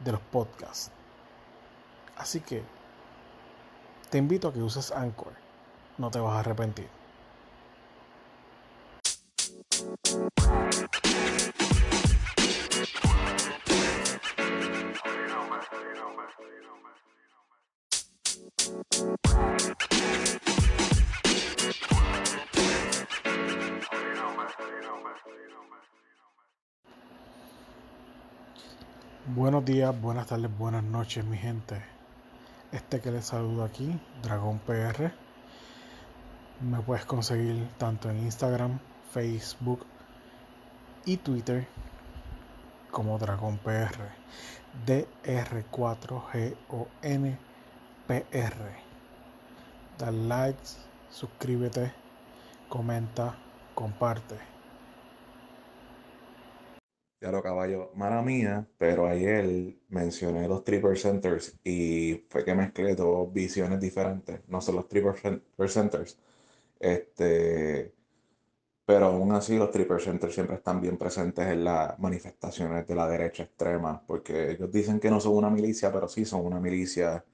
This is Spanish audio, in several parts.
de los podcasts. Así que te invito a que uses Anchor. No te vas a arrepentir. Buenos días, buenas tardes, buenas noches, mi gente. Este que les saludo aquí, Dragón PR. Me puedes conseguir tanto en Instagram, Facebook y Twitter como Dragón PR. DR4GONPR. Dale likes, suscríbete, comenta, comparte. Claro, caballo, mala mía, pero ayer mencioné los triple centers y fue que mezclé dos visiones diferentes, no son los triple centers. Este, pero aún así los triple centers siempre están bien presentes en las manifestaciones de la derecha extrema, porque ellos dicen que no son una milicia, pero sí son una milicia.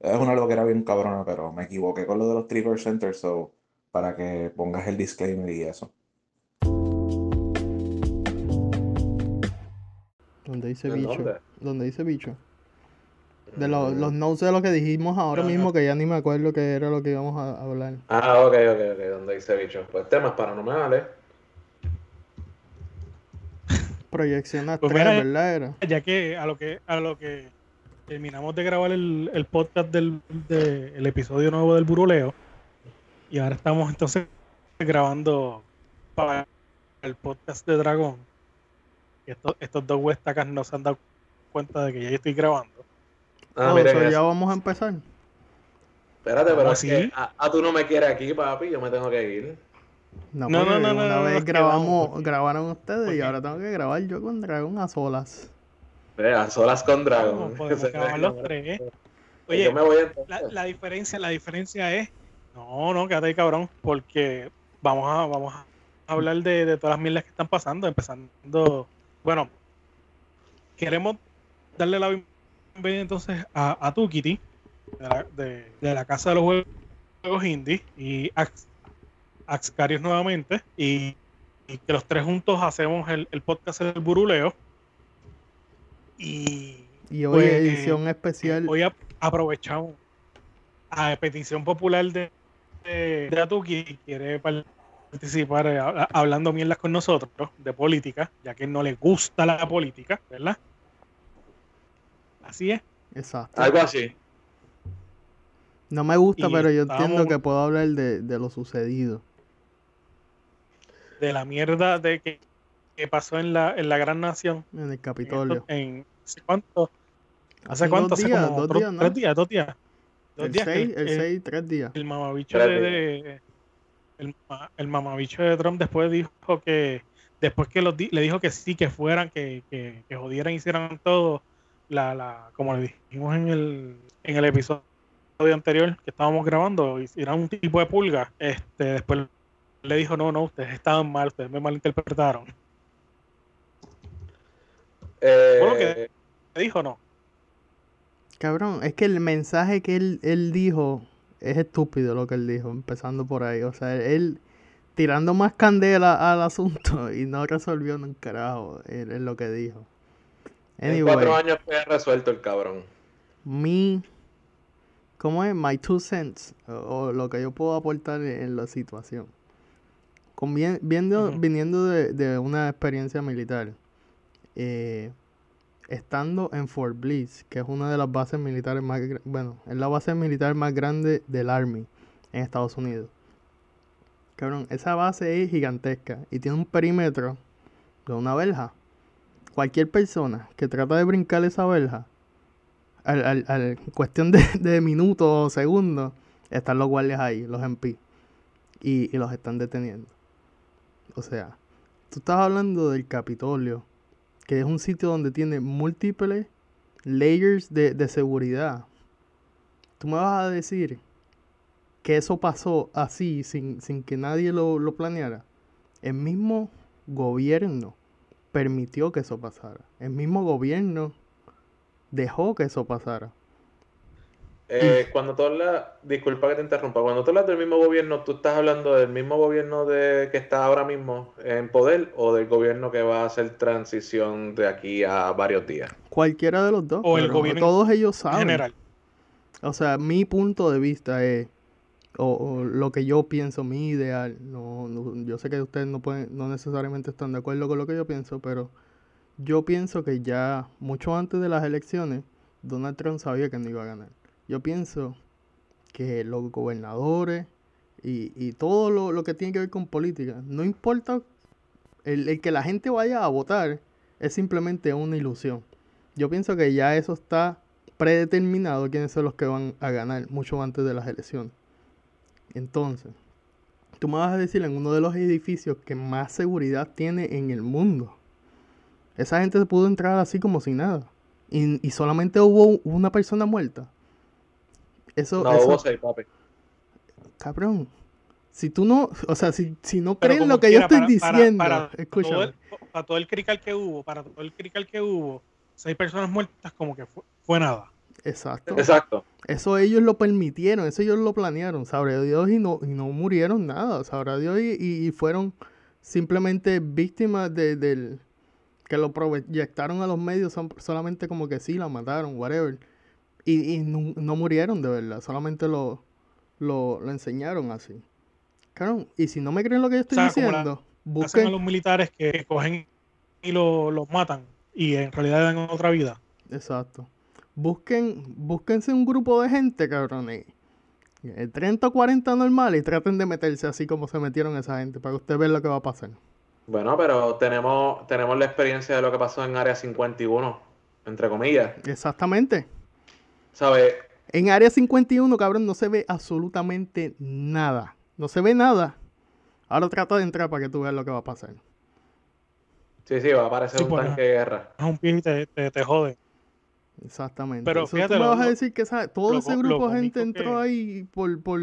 Es una que era bien cabrona, pero me equivoqué con lo de los triple centers, so, para que pongas el disclaimer y eso. Donde dice bicho. Donde dice bicho. De los, los notes de lo que dijimos ahora mismo, que ya ni me acuerdo qué era lo que íbamos a hablar. Ah, ok, ok, ok, donde dice bicho. Pues temas paranormales. Proyección Pues astral, mira, ¿verdad? Era? Ya que a lo que a lo que terminamos de grabar el, el podcast del de- el episodio nuevo del Buruleo y ahora estamos entonces grabando para el podcast de Dragón. Y estos, estos dos huestacas no se han dado cuenta de que ya yo estoy grabando. Ah, Oh, so ya vamos a empezar. Espérate, pero ¿Ah, es sí? que a, a tú no me quieres aquí, papi, yo me tengo que ir. No, No, no, no, no, una no, vez grabamos, quedamos, grabaron ustedes y ahora tengo que grabar yo con Dragón a solas. Vea, solas con No, Dragon. podemos Se- grabar los tres. Oye, yo me voy la, la diferencia, la diferencia es, no, no, quédate ahí, cabrón, porque vamos a, vamos a hablar de, de todas las mierdas que están pasando, empezando, bueno, queremos darle la bienvenida entonces a, a tu Kitty, de la, de, de la casa de los juegos indie, y Ax, Axcarios nuevamente, y, y que los tres juntos hacemos el, el podcast del buruleo. Y Y hoy Pues, edición especial. Hoy ap- aprovechamos a petición popular de, de, de Atuki quiere participar eh, habla- hablando mierdas con nosotros de política, ya que no le gusta la política, ¿verdad? Así es. Exacto. Algo así. No me gusta, Y pero yo entiendo que puedo hablar de, de lo sucedido. De la mierda de que, que pasó en la, en la gran nación. En el En, Capitolio. esto- en- ¿hace cuánto? ¿Hace Hace cuánto? dos Hace días, como dos otros días, ¿no? tres días, dos días. Dos El días que 6, el el- 6, tres días. el mamabicho de- el, el mamabicho de Trump después dijo que después que los di- le dijo que sí que fueran que, que, que jodieran hicieran todo la, la como le dijimos en el en el episodio anterior que estábamos grabando hicieran un tipo de pulga este después le dijo no no ustedes estaban mal ustedes me malinterpretaron Eh, Bueno, que- le dijo no Cabrón, es que el mensaje que él, él dijo es estúpido lo que él dijo, empezando por ahí. O sea, él tirando más candela al asunto y no resolvió un carajo en, en lo que dijo. En cuatro años fue resuelto el cabrón. mi, ¿cómo es? My two cents, o, o lo que yo puedo aportar en, en la situación. Con bien- viendo, viniendo de, de una experiencia militar, eh, estando en Fort Bliss, que es una de las bases militares más, bueno, es la base militar más grande del Army en Estados Unidos. Cabrón, esa base es gigantesca y tiene un perímetro de una verja. Cualquier persona que trata de brincar esa verja, al, al- al- cuestión de, de minutos o segundos, están los guardias ahí, los MP, y, y los están deteniendo. O sea, tú estás hablando del Capitolio, que es un sitio donde tiene múltiples layers de, de seguridad. Tú me vas a decir que eso pasó así, sin, sin que nadie lo, lo planeara. El mismo gobierno permitió que eso pasara. El mismo gobierno dejó que eso pasara. Eh, cuando tú hablas, disculpa que te interrumpa, cuando tú hablas del mismo gobierno, ¿tú estás hablando del mismo gobierno de, que está ahora mismo en poder o del gobierno que va a hacer transición de aquí a varios días? Cualquiera de los dos. O el gobierno todos ellos En saben. general. O sea, mi punto de vista es, o, o lo que yo pienso, mi ideal. No, no- yo sé que ustedes no pueden, no necesariamente están de acuerdo con lo que yo pienso, pero yo pienso que ya mucho antes de las elecciones, Donald Trump sabía que no iba a ganar. Yo pienso que los gobernadores y, y todo lo, lo que tiene que ver con política, no importa el, el que la gente vaya a votar, es simplemente una ilusión. Yo pienso que ya eso está predeterminado quiénes son los que van a ganar mucho antes de las elecciones. Entonces, tú me vas a decir en uno de los edificios que más seguridad tiene en el mundo. Esa gente pudo entrar así como sin nada. Y, y solamente hubo una persona muerta. Eso, No, eso, hubo seis, papi. cabrón. Si tú no, o sea, si, si no Pero creen lo que yo quiera, estoy para- para- diciendo, para todo escúchame. el- para todo el crical que hubo, para todo el crical que hubo, seis personas muertas como que fue, fue nada. Exacto. Exacto. Eso ellos lo permitieron, eso ellos lo planearon, sabrá Dios, y no, y no murieron nada, sabrá Dios, y, y- y fueron simplemente víctimas de, del que lo proyectaron a los medios, son- solamente como que sí, la mataron, whatever. Y, y no, no murieron de verdad, solamente lo, lo, lo enseñaron así. Claro, y si no me creen lo que yo estoy O sea, como la- diciendo, Hacen a busquen, los militares que cogen y lo- los matan y en realidad dan otra vida. Exacto. Busquen, búsquense un grupo de gente, cabrones. eh, 30 o 40 normales y traten de meterse así como se metieron esa gente para que usted vea lo que va a pasar. Bueno, pero tenemos, tenemos la experiencia de lo que pasó en Área 51, entre comillas. Exactamente. ¿Sabes? En área 51, cabrón, no se ve absolutamente nada. No se ve nada. Ahora trata de entrar para que tú veas lo que va a pasar. Sí, sí, va a aparecer Sí, un tanque de guerra. Es un pie y te, te, te jode. Exactamente. Pero Eso fíjate, tú me lo- vas a decir que esa- todo lo ese grupo de gente entró que- ahí por, por,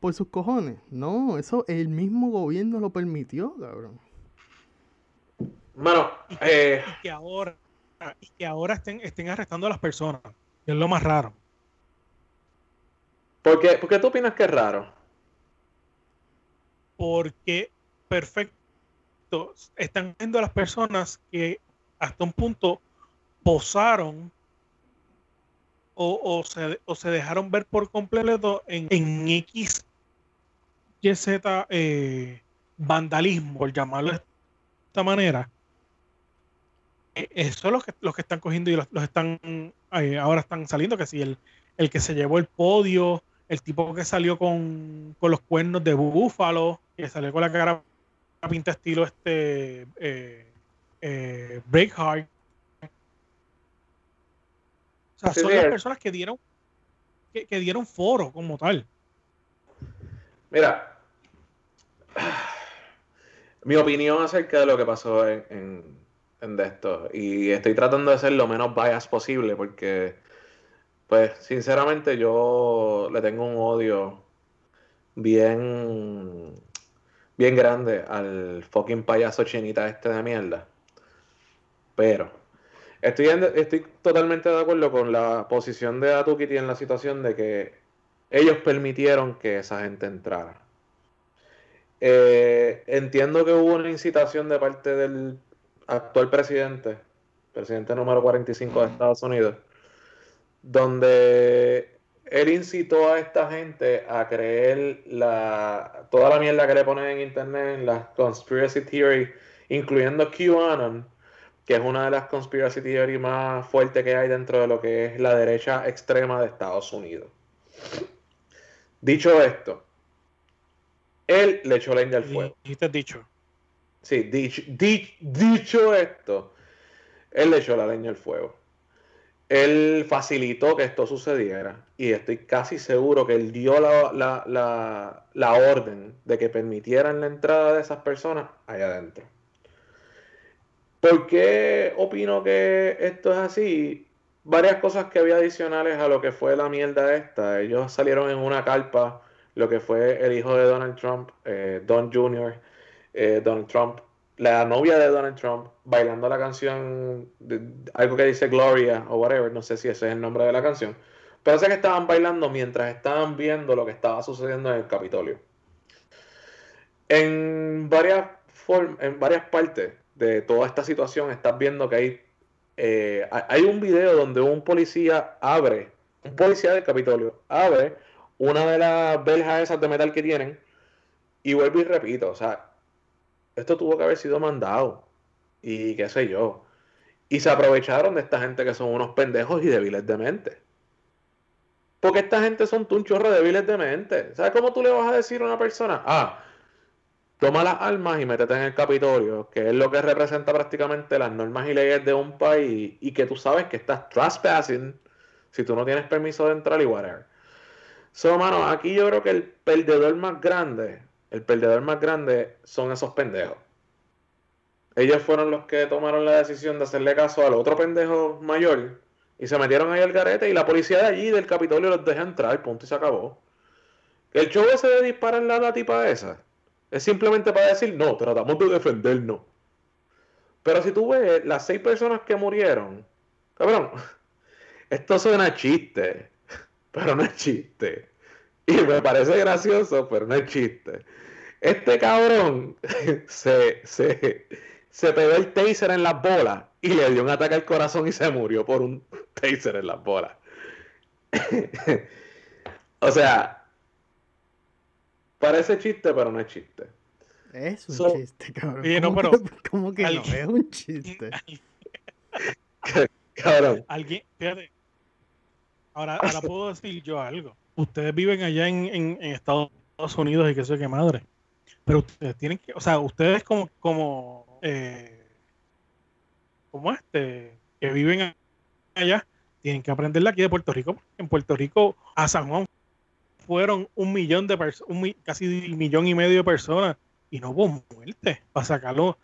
por sus cojones. No, eso el mismo gobierno lo permitió, cabrón. Bueno, eh, Y que ahora, y que ahora estén, estén arrestando a las personas. Que es lo más raro. ¿por qué, por qué tú opinas que es raro? Porque, perfecto, están viendo a las personas que hasta un punto posaron o, o se, o se dejaron ver por completo en, en X, Y, Z, eh, vandalismo, por llamarlo de esta manera. Eh, Eso es lo que, los que están cogiendo y los, los están eh, ahora están saliendo, que si el, el que se llevó el podio, el tipo que salió con, con los cuernos de búfalo, que salió con la cara pinta estilo este eh, eh, Breakheart. O sea, Sí, son las personas que dieron que, que dieron foro como tal. Mira, mi opinión acerca de lo que pasó en de esto, y estoy tratando de ser lo menos bias posible porque, pues, sinceramente yo le tengo un odio bien, bien grande al fucking payaso chinita este de mierda. Pero, estoy, estoy totalmente de acuerdo con la posición de Atukiti en la situación de que ellos permitieron que esa gente entrara. Eh, entiendo que hubo una incitación de parte del actual presidente presidente número 45 de Estados Unidos, donde él incitó a esta gente a creer la, toda la mierda que le ponen en internet, en las conspiracy theory, incluyendo QAnon, que es una de las conspiracy theory más fuertes que hay dentro de lo que es la derecha extrema de Estados Unidos. Dicho esto, él le echó leña al fuego. Dijiste dicho. Sí, dicho, dicho esto, él le echó la leña al fuego. Él facilitó que esto sucediera y estoy casi seguro que él dio la, la orden de que permitieran la entrada de esas personas allá adentro. ¿Por qué opino que esto es así? Varias cosas que había adicionales a lo que fue la mierda esta. Ellos salieron en una carpa, lo que fue el hijo de Donald Trump, eh, Don Jr., eh, Donald Trump, la novia de Donald Trump, bailando la canción, algo que dice Gloria o whatever, no sé si ese es el nombre de la canción. Pero sé que estaban bailando mientras estaban viendo lo que estaba sucediendo en el Capitolio. En varias, en varias partes de toda esta situación, estás viendo que hay, eh, hay un video donde un policía abre, un policía del Capitolio, abre una de las verjas esas de metal que tienen y vuelvo y repito, o sea, esto tuvo que haber sido mandado y qué sé yo. Y se aprovecharon de esta gente que son unos pendejos y débiles de mente. Porque esta gente son un chorro débiles de mente. ¿Sabes cómo tú le vas a decir a una persona? Ah, toma las armas y métete en el Capitolio, que es lo que representa prácticamente las normas y leyes de un país y que tú sabes que estás trespassing si tú no tienes permiso de entrar y whatever. So, mano, aquí yo creo que el perdedor más grande, el perdedor más grande son esos pendejos. Ellos fueron los que tomaron la decisión de hacerle caso al otro pendejo mayor y se metieron ahí al garete y la policía de allí del Capitolio los deja entrar, punto y se acabó. El show ese de disparar la, la tipa esa es simplemente para decir, no, tratamos de defendernos. Pero si tú ves las seis personas que murieron, cabrón, esto suena chiste, pero no es chiste. Y me parece gracioso, pero no es chiste. Este cabrón se, se, se pegó el taser en las bolas y le dio un ataque al corazón y se murió por un taser en las bolas. o sea, Parece chiste, pero no es chiste. Es un chiste, cabrón. no, pero, ¿Cómo que no? Es un chiste. cabrón. Alguien, fíjate. Ahora, ahora puedo decir yo algo. Ustedes viven allá en, Estados Unidos y qué sé qué madre. Pero ustedes tienen que, o sea, ustedes como, como, eh, como este, que viven allá, tienen que aprenderla aquí de Puerto Rico. En Puerto Rico, a San Juan fueron un millón de personas, casi un millón y medio de personas y no hubo muerte para sacarlo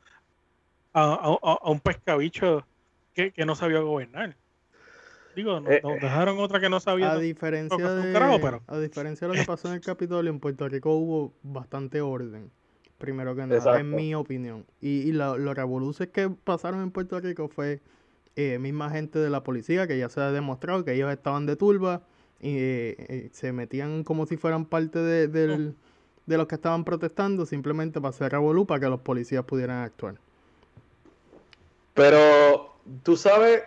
a, un pescabicho que, no sabía gobernar. Digo, nos, eh, dejaron otra que no sabía. A diferencia, de, a diferencia de lo que pasó en el Capitolio, en Puerto Rico hubo bastante orden. Primero que nada, en mi opinión. Y, y lo, los revoluciones que pasaron en Puerto Rico fue eh, misma gente de la policía, que ya se ha demostrado que ellos estaban de turba y eh, se metían como si fueran parte de, de los que estaban protestando simplemente para hacer revolú para que los policías pudieran actuar. Pero tú sabes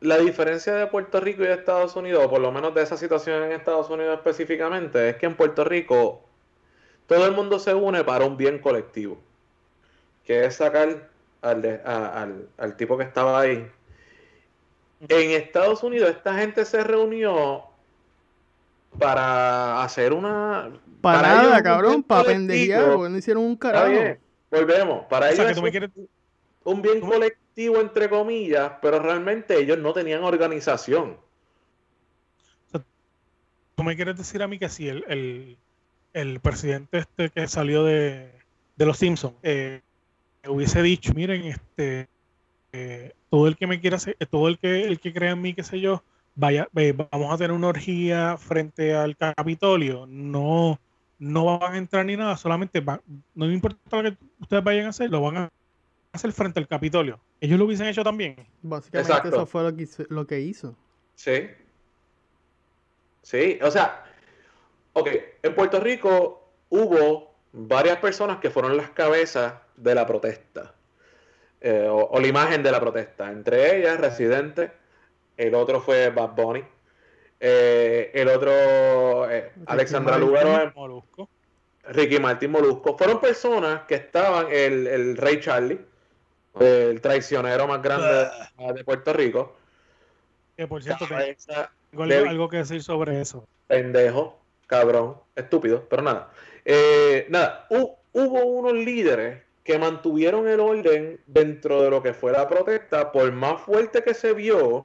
la diferencia de Puerto Rico y de Estados Unidos, o por lo menos de esa situación en Estados Unidos específicamente, es que en Puerto Rico todo el mundo se une para un bien colectivo, que es sacar al, al, al tipo que estaba ahí. En Estados Unidos esta gente se reunió para hacer una. Para, nada, cabrón, para pendejear, porque no hicieron un carajo. volvemos. Para ellos un bien colectivo, entre comillas, pero realmente ellos no tenían organización. ¿Tú me quieres decir a mí que si el, el, presidente este que salió de, de los Simpsons eh, hubiese dicho, miren, este eh, todo el que me quiera todo el que el que crea en mí, qué sé yo, vaya, vamos a tener una orgía frente al Capitolio, no, no van a entrar ni nada, solamente no importa lo que ustedes vayan a hacer, lo van a hacer frente al Capitolio. Ellos lo hubiesen hecho también. Básicamente eso fue lo que, hizo, lo que hizo. Sí. Sí, o sea, ok, en Puerto Rico hubo varias personas que fueron las cabezas de la protesta. eh, o, o la imagen de la protesta. Entre ellas, Residente, el otro fue Bad Bunny, eh, el otro, eh, Alexandra. Lugaro, Molusco. Ricky Martin Molusco. Fueron personas que estaban, el, el Rey Charlie, el traicionero más grande de Puerto Rico. Que por cierto, tengo algo que decir sobre eso. pendejo, cabrón, estúpido, pero nada. Eh, nada, hu- hubo unos líderes que mantuvieron el orden dentro de lo que fue la protesta, por más fuerte que se vio.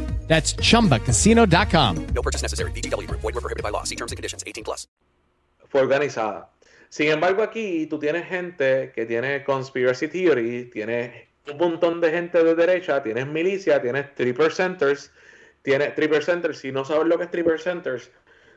That's chumbacasino.com. No purchase necessary. VGW Group. Void were prohibited by law. See terms and conditions. 18 plus. fue organizada. Sin embargo, aquí tú tienes gente que tiene conspiracy theory, tienes un montón de gente de derecha, tienes milicia, tienes three percenters, tienes three percenters. Si no sabes lo que es three percenters,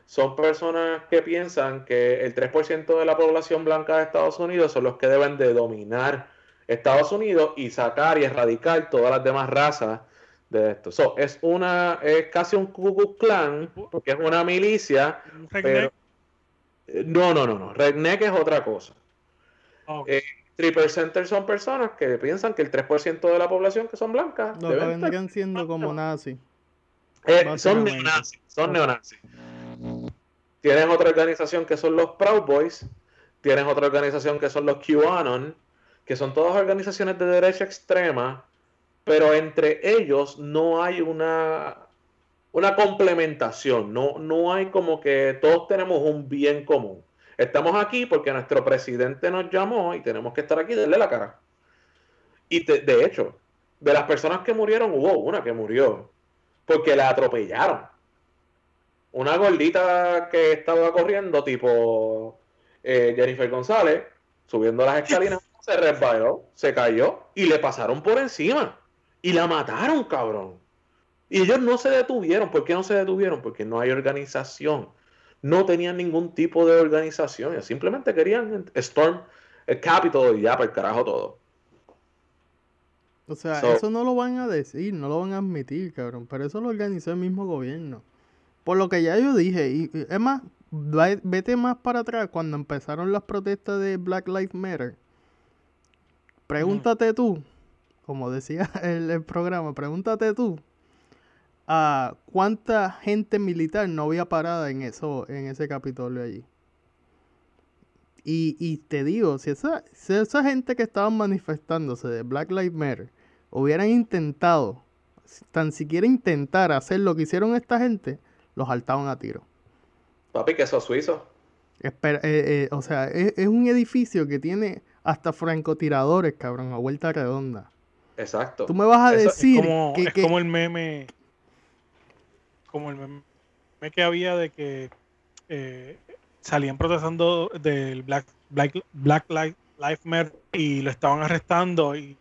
son personas que piensan que el 3% de la población blanca de Estados Unidos son los que deben de dominar Estados Unidos y sacar y erradicar todas las demás razas de esto. So, es una, es casi un Ku Klux Klan, porque es una milicia, pero eh, no, no, no, no. Redneck es otra cosa. Ok. Eh, Three percenters son personas que piensan que el 3% de la población que son blancas Lo que vendrían siendo como nazis. Eh, son neonazis, son neonazis. Tienes otra organización que son los Proud Boys, tienes otra organización que son los QAnon, que son todas organizaciones de derecha extrema, pero entre ellos no hay una, una complementación, no, no hay como que todos tenemos un bien común. Estamos aquí porque nuestro presidente nos llamó y tenemos que estar aquí y darle la cara. Y de, de hecho, de las personas que murieron, hubo una que murió porque la atropellaron. Una gordita que estaba corriendo, tipo eh, Jennifer González, subiendo las escalinas, se resbaló, se cayó y le pasaron por encima. Y la mataron, cabrón. Y ellos no se detuvieron. ¿Por qué no se detuvieron? Porque no hay organización. No tenían ningún tipo de organización. Ellos simplemente querían Storm el Capitol y ya, para el carajo todo. O sea, So- eso no lo van a decir, no lo van a admitir, cabrón. Pero eso lo organizó el mismo gobierno. Por lo que ya yo dije, y, y es más, vete más para atrás cuando empezaron las protestas de Black Lives Matter. Pregúntate tú, como decía el, el programa, pregúntate tú a cuánta gente militar no había parada en eso, en ese Capitolio allí. Y, y te digo, si esa, si esa gente que estaban manifestándose de Black Lives Matter hubieran intentado, tan siquiera intentar hacer lo que hicieron esta gente, los saltaban a tiro. Papi, queso suizo. Espera, eh, eh, o sea, es, es un edificio que tiene hasta francotiradores, cabrón, a vuelta redonda. Exacto. Tú me vas a Eso es decir como, que, es que- como el meme como el meme que había de que eh, salían protestando del Black Black Black Lives Lives Matter y lo estaban arrestando y,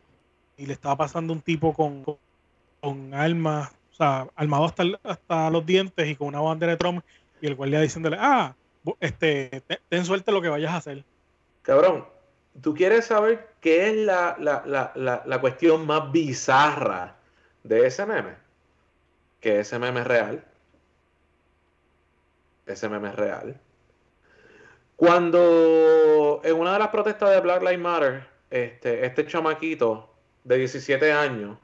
y le estaba pasando un tipo con, con, con armas, o sea, armado hasta, hasta los dientes y con una bandera de Trump y el guardia diciéndole, ah, este, te- ten suerte lo que vayas a hacer. Cabrón, ¿tú quieres saber qué es la, la, la, la, cuestión más bizarra de ese meme? Que ese meme es real. Ese meme es real. Cuando en una de las protestas de Black Lives Matter, este, este chamaquito de 17 años,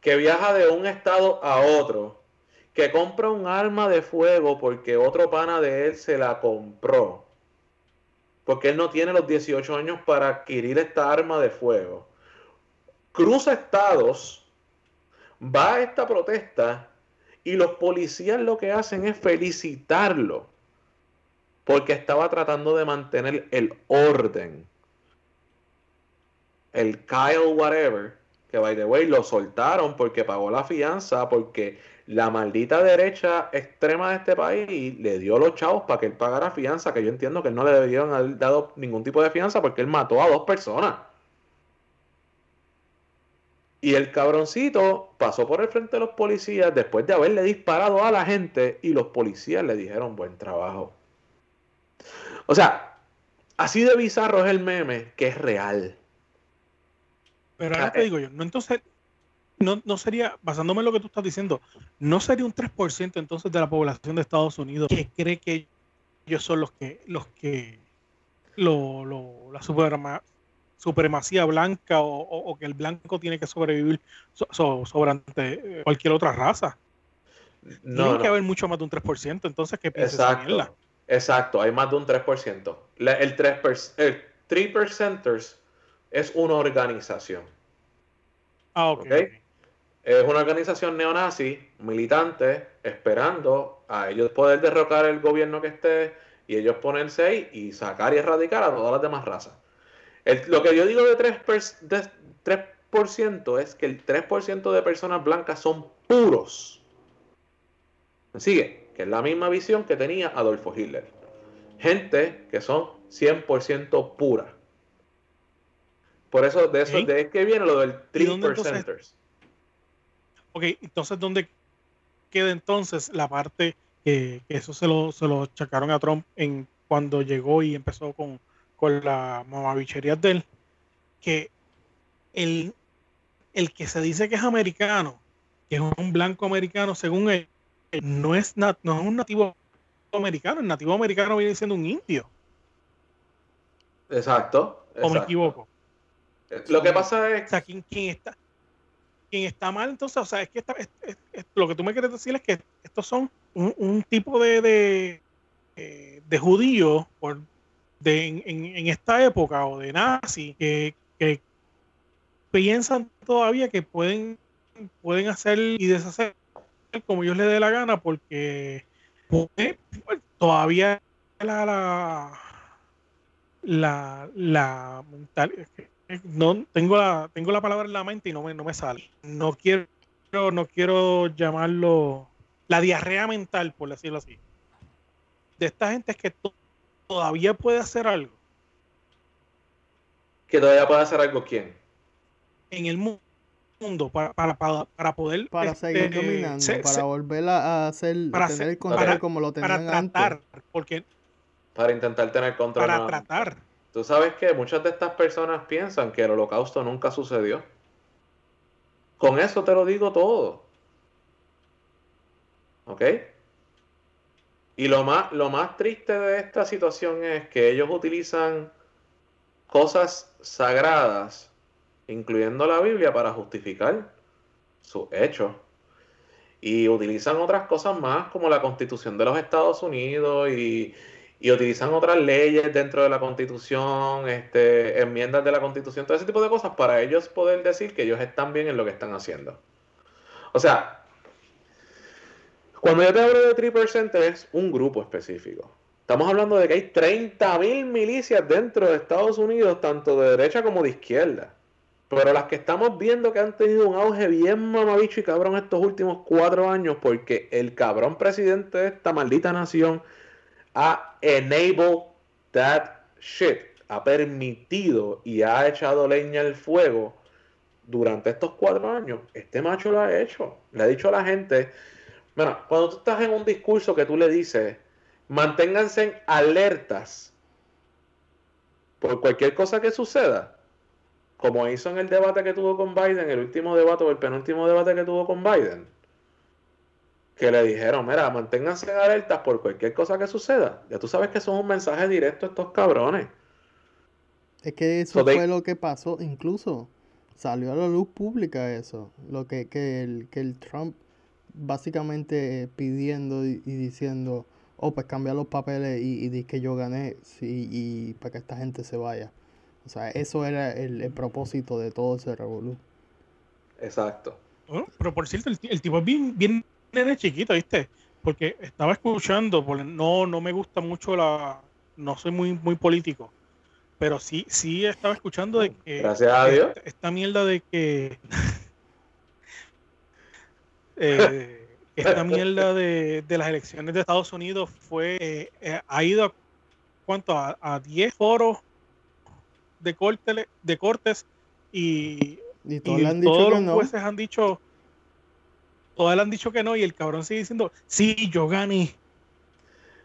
que viaja de un estado a otro, que compra un arma de fuego porque otro pana de él se la compró porque él no tiene los 18 años para adquirir esta arma de fuego. Cruza estados, va a esta protesta y los policías lo que hacen es felicitarlo porque estaba tratando de mantener el orden. El Kyle whatever, que by the way lo soltaron porque pagó la fianza, porque la maldita derecha extrema de este país le dio los chavos para que él pagara fianza, que yo entiendo que él no le debieron haber dado ningún tipo de fianza porque él mató a dos personas. Y el cabroncito pasó por el frente de los policías después de haberle disparado a la gente y los policías le dijeron buen trabajo. O sea, así de bizarro es el meme que es real. Pero ahora Ah, te eh. digo yo, no entonces, no, no sería, basándome en lo que tú estás diciendo, no sería un 3% entonces de la población de Estados Unidos que cree que ellos son los que, los que, lo, lo- la suprema- supremacía blanca o, o- o que el blanco tiene que sobrevivir so- so- sobre ante eh, cualquier otra raza. No, tiene que haber mucho más de un 3%, entonces ¿qué piensas esa mierda? Exacto. Exacto, hay más de un 3%. La- el 3%, el 3%ers es una organización. Ah, ok. Ok. Es una organización neonazi, militante, esperando a ellos poder derrocar el gobierno que esté y ellos ponerse ahí y sacar y erradicar a todas las demás razas. El- lo que yo digo de 3%, per- de 3% es que el 3% de personas blancas son puros. ¿Me sigue? Que es la misma visión que tenía Adolfo Hitler. Gente que son 100% pura. Por eso, de eso de es que viene lo del ¿Y dónde entonces- 3%ers. Ok, entonces, ¿dónde queda entonces la parte que, que eso se lo, se lo chacaron a Trump en cuando llegó y empezó con, con la mamabichería de él? Que el, el que se dice que es americano, que es un blanco americano, según él, no es, na- no es un nativo americano, el nativo americano viene siendo un indio, Exacto. o me equivoco. Lo que pasa O es sea, ¿quién, quién está, quién está mal, entonces, o sea, es que esta- es- lo que tú me quieres decir es que estos son un, tipo de, de, eh, de judíos por, de, en, en- esta época o de nazi que, que piensan todavía que pueden, pueden hacer y deshacer como ellos les dé la gana porque pues, todavía la, la, la, la mental- es que no tengo la tengo la palabra en la mente y no me, no me sale no quiero no quiero llamarlo la diarrea mental por decirlo así de esta gente es que to- todavía puede hacer algo que todavía puede hacer algo quién. en el mu- mundo para, para, para, para poder Para este, seguir dominando, se- para se- volver a hacer, para tener hacer- el control para- como lo para tenían tratar antes. porque Para intentar tener control. para tratar Tú sabes que muchas de estas personas piensan que el holocausto nunca sucedió. Con eso te lo digo todo. ¿Ok? Y lo más, lo más triste de esta situación es que ellos utilizan cosas sagradas, incluyendo la Biblia, para justificar sus hechos. Y utilizan otras cosas más, como la Constitución de los Estados Unidos y, y utilizan otras leyes dentro de la Constitución, este, enmiendas de la Constitución, todo ese tipo de cosas para ellos poder decir que ellos están bien en lo que están haciendo. O sea, cuando yo te hablo de 3% es un grupo específico. Estamos hablando de que hay 30.000 milicias dentro de Estados Unidos, tanto de derecha como de izquierda. Pero las que estamos viendo que han tenido un auge bien mamabicho y cabrón estos últimos cuatro años, porque el cabrón presidente de esta maldita nación ha enabled that shit, ha permitido y ha echado leña al fuego durante estos cuatro años. Este macho lo ha hecho. Le ha dicho a la gente, bueno, cuando tú estás en un discurso que tú le dices, manténganse alertas por cualquier cosa que suceda, como hizo en el debate que tuvo con Biden, el último debate o el penúltimo debate que tuvo con Biden, que le dijeron, mira, manténganse alertas por cualquier cosa que suceda. Ya tú sabes que es un mensaje directo a estos cabrones. Es que eso So they- fue lo que pasó, incluso salió a la luz pública eso, lo que, que, el, que el Trump básicamente pidiendo y, y diciendo, oh, pues cambia los papeles y, y di que yo gané sí, y para que esta gente se vaya. O sea, eso era el, el propósito de todo ese revolú. Exacto. Bueno, pero por cierto, el, el tipo es bien, bien nene chiquito, ¿viste? Porque estaba escuchando, porque no, no me gusta mucho la. No soy muy, muy político. Pero sí, sí estaba escuchando de que. Gracias a Dios. Esta, esta mierda de que. eh, esta mierda de, de las elecciones de Estados Unidos fue. eh, eh, ha ido a. ¿Cuánto? A, a 10 foros de cortes, de cortes y Y todos Y han los no. jueces han dicho, todos le han dicho que no, y el cabrón sigue diciendo, sí, yo gané.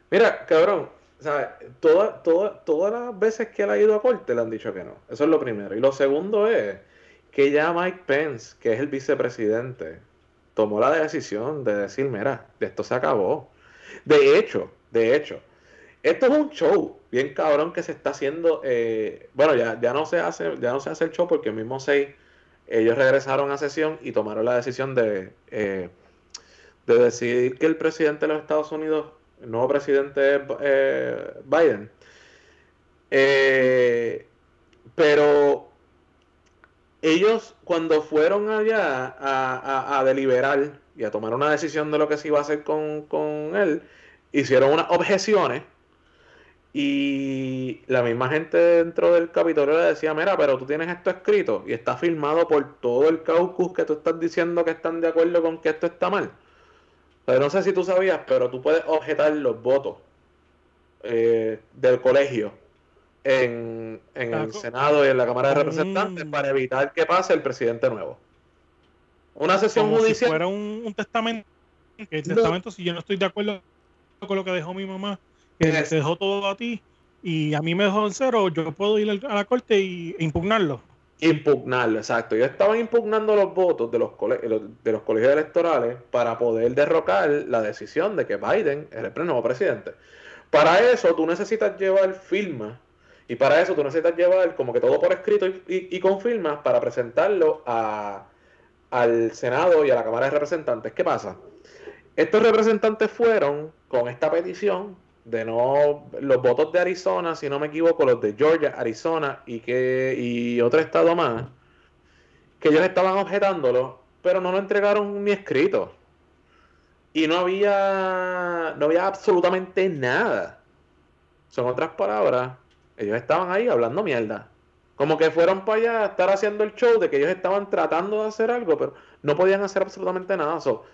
Mira, cabrón, ¿sabes? Toda- todas las veces que él ha ido a corte le han dicho que no. Eso es lo primero. Y lo segundo es que ya Mike Pence, que es el vicepresidente, tomó la decisión de decir, mira, esto se acabó. De hecho, de hecho, esto es un show bien cabrón que se está haciendo. eh, bueno, ya, ya no se hace, ya no se hace el show porque el mismo 6 ellos regresaron a sesión y tomaron la decisión de, eh, de decidir que el presidente de los Estados Unidos, el nuevo presidente es eh, Biden. Eh, pero ellos cuando fueron allá a, a- a deliberar y a tomar una decisión de lo que se iba a hacer con, con él, hicieron unas objeciones y la misma gente dentro del Capitolio le decía, mira, pero tú tienes esto escrito y está firmado por todo el caucus que tú estás diciendo que están de acuerdo con que esto está mal. Pero no sé si tú sabías, pero tú puedes objetar los votos eh, del colegio en, en el. Senado y en la Cámara de Mm. Representantes para evitar que pase el presidente nuevo. Una sesión Como si judicial. fuera un, un testamento. Que el No. testamento, si yo no estoy de acuerdo con lo que dejó mi mamá, que Es- te dejó todo a ti y a mí me dejó en cero, yo puedo ir a la corte y, e impugnarlo. Impugnarlo, exacto. Ellos estaban impugnando los votos de los, de los colegios electorales para poder derrocar la decisión de que Biden es el nuevo presidente. Para eso tú necesitas llevar firmas y para eso tú necesitas llevar como que todo por escrito y, y- y con firmas para presentarlo a- al Senado y a la Cámara de Representantes. ¿Qué pasa? Estos representantes fueron con esta petición de no los votos de Arizona, si no me equivoco, los de Georgia, Arizona y que y otro estado más, que ellos estaban objetándolo, pero no lo entregaron ni escrito. Y no había no había absolutamente nada. Son otras palabras, ellos estaban ahí hablando mierda. Como que fueron para allá a estar haciendo el show de que ellos estaban tratando de hacer algo, pero no podían hacer absolutamente nada. So,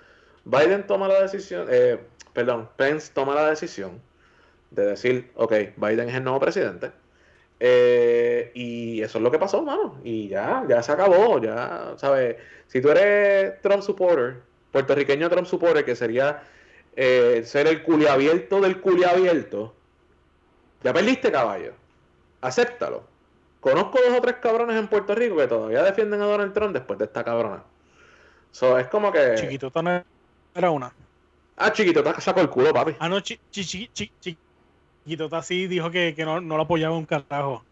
Biden toma la decisión, eh, perdón, Pence toma la decisión de decir, ok, Biden es el nuevo presidente. Eh, y eso es lo que pasó, mano. Y ya, ya se acabó, ya, ¿sabes? Si tú eres Trump supporter, puertorriqueño Trump supporter, que sería eh, ser el culiabierto del culiabierto, ya perdiste, caballo. Acéptalo. Conozco dos o tres cabrones en Puerto Rico que todavía defienden a Donald Trump después de esta cabrona. So, es como que... Chiquitota no era una. Ah, chiquito, te sacó el culo, papi. Ah, no, chi, chi, chi, chi- Chiquitota sí dijo que, que no, no lo apoyaba un carajo.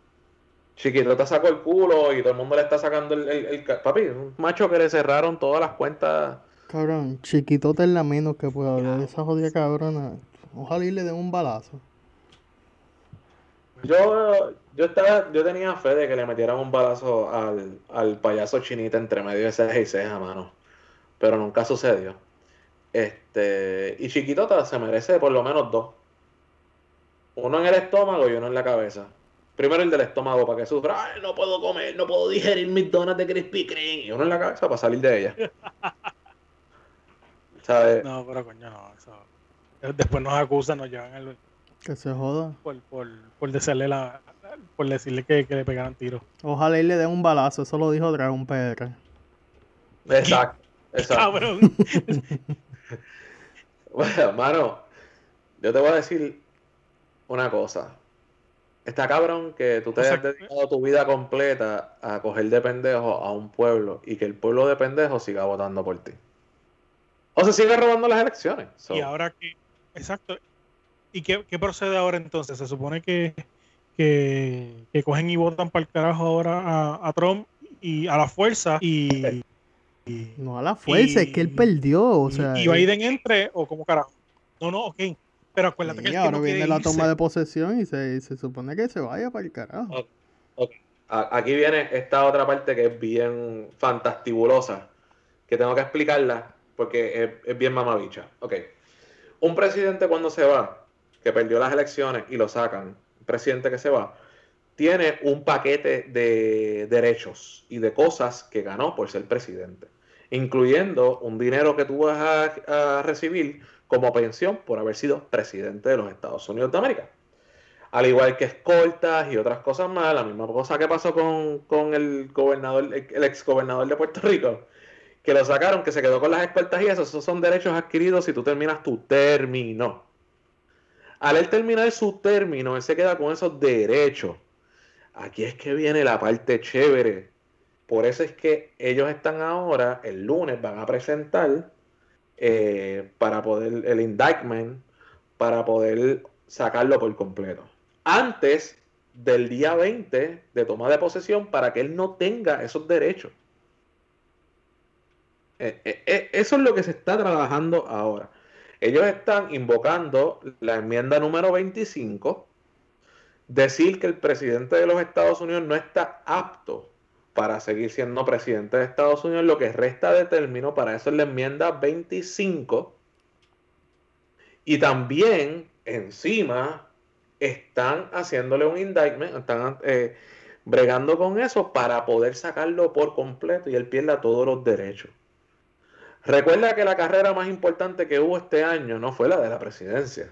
Chiquito te sacó el culo y todo el mundo le está sacando el, el- el Papi, un macho que le cerraron todas las cuentas. Cabrón, chiquitota es la menos que puedo hablar de esa jodida cabrona. Ojalá y le den un balazo. Yo, yo estaba, yo tenía fe de que le metieran un balazo al, al payaso chinita entre medio de ceja y ceja, mano. Pero nunca sucedió. Este, y Chiquitota se merece por lo menos dos. Uno en el estómago y uno en la cabeza. Primero el del estómago para que sufra. Ay, no puedo comer, no puedo digerir mis donas de Krispy Kreme. Y uno en la cabeza para salir de ella. ¿Sabes? No, pero coño, no. Eso. Después nos acusan, nos llevan al, Que se joda. por, por, por decirle la, por decirle que, que le pegaran tiros. Ojalá y le den un balazo. Eso lo dijo Dragon PR. Exacto. Exacto. Cabrón. Bueno, mano, yo te voy a decir una cosa. Está cabrón que tú te O sea, hayas dedicado tu vida completa a coger de pendejo a un pueblo y que el pueblo de pendejos siga votando por ti. O se sigue robando las elecciones. So, Y ahora que, exacto. ¿Y qué, qué procede ahora entonces? Se supone que, que, que cogen y votan para el carajo ahora a, a Trump y a la fuerza y, y, No a la fuerza, es que él perdió. O sea, y Biden entre o como carajo. No, no, ok. Pero acuérdate sí, que él ahora no viene la irse. toma de posesión y se, se supone que se vaya para el carajo. aquí viene esta otra parte que es bien fantastibulosa, que tengo que explicarla porque es, es bien mamabicha. Ok. Un presidente cuando se va, que perdió las elecciones y lo sacan, un presidente que se va, tiene un paquete de derechos y de cosas que ganó por ser presidente, incluyendo un dinero que tú vas a, a recibir como pensión por haber sido presidente de los Estados Unidos de América. Al igual que escoltas y otras cosas más, la misma cosa que pasó con, con el gobernador, el ex gobernador de Puerto Rico, que lo sacaron, que se quedó con las escoltas y eso, esos son derechos adquiridos si tú terminas tu término. Al él terminar su término, él se queda con esos derechos. Aquí es que viene la parte chévere. Por eso es que ellos están ahora, el lunes, van a presentar eh, para poder, el indictment, para poder sacarlo por completo. Antes del día 20 de toma de posesión, para que él no tenga esos derechos. Eh, eh, eso es lo que se está trabajando ahora. Ellos están invocando la enmienda número 25, decir que el presidente de los Estados Unidos no está apto para seguir siendo presidente de Estados Unidos, lo que resta de término, para eso es la enmienda 25. Y también encima están haciéndole un indictment, están bregando con eso para poder sacarlo por completo y él pierda todos los derechos. Recuerda que la carrera más importante que hubo este año no fue la de la presidencia.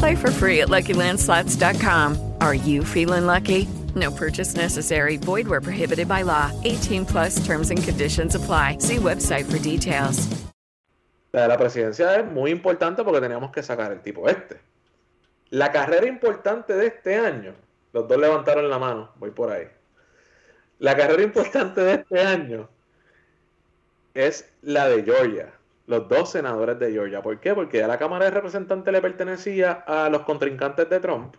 Play for free at LuckyLandSlots.com. Are you feeling lucky? No purchase necessary. Void where prohibited by law. 18 plus terms and conditions apply. See website for details. La de la presidencia es muy importante porque teníamos que sacar el tipo este. La carrera importante de este año, los dos levantaron la mano, voy por ahí. La carrera importante de este año es la de Georgia, los dos senadores de Georgia. ¿Por qué? Porque a la Cámara de Representantes le pertenecía a los contrincantes de Trump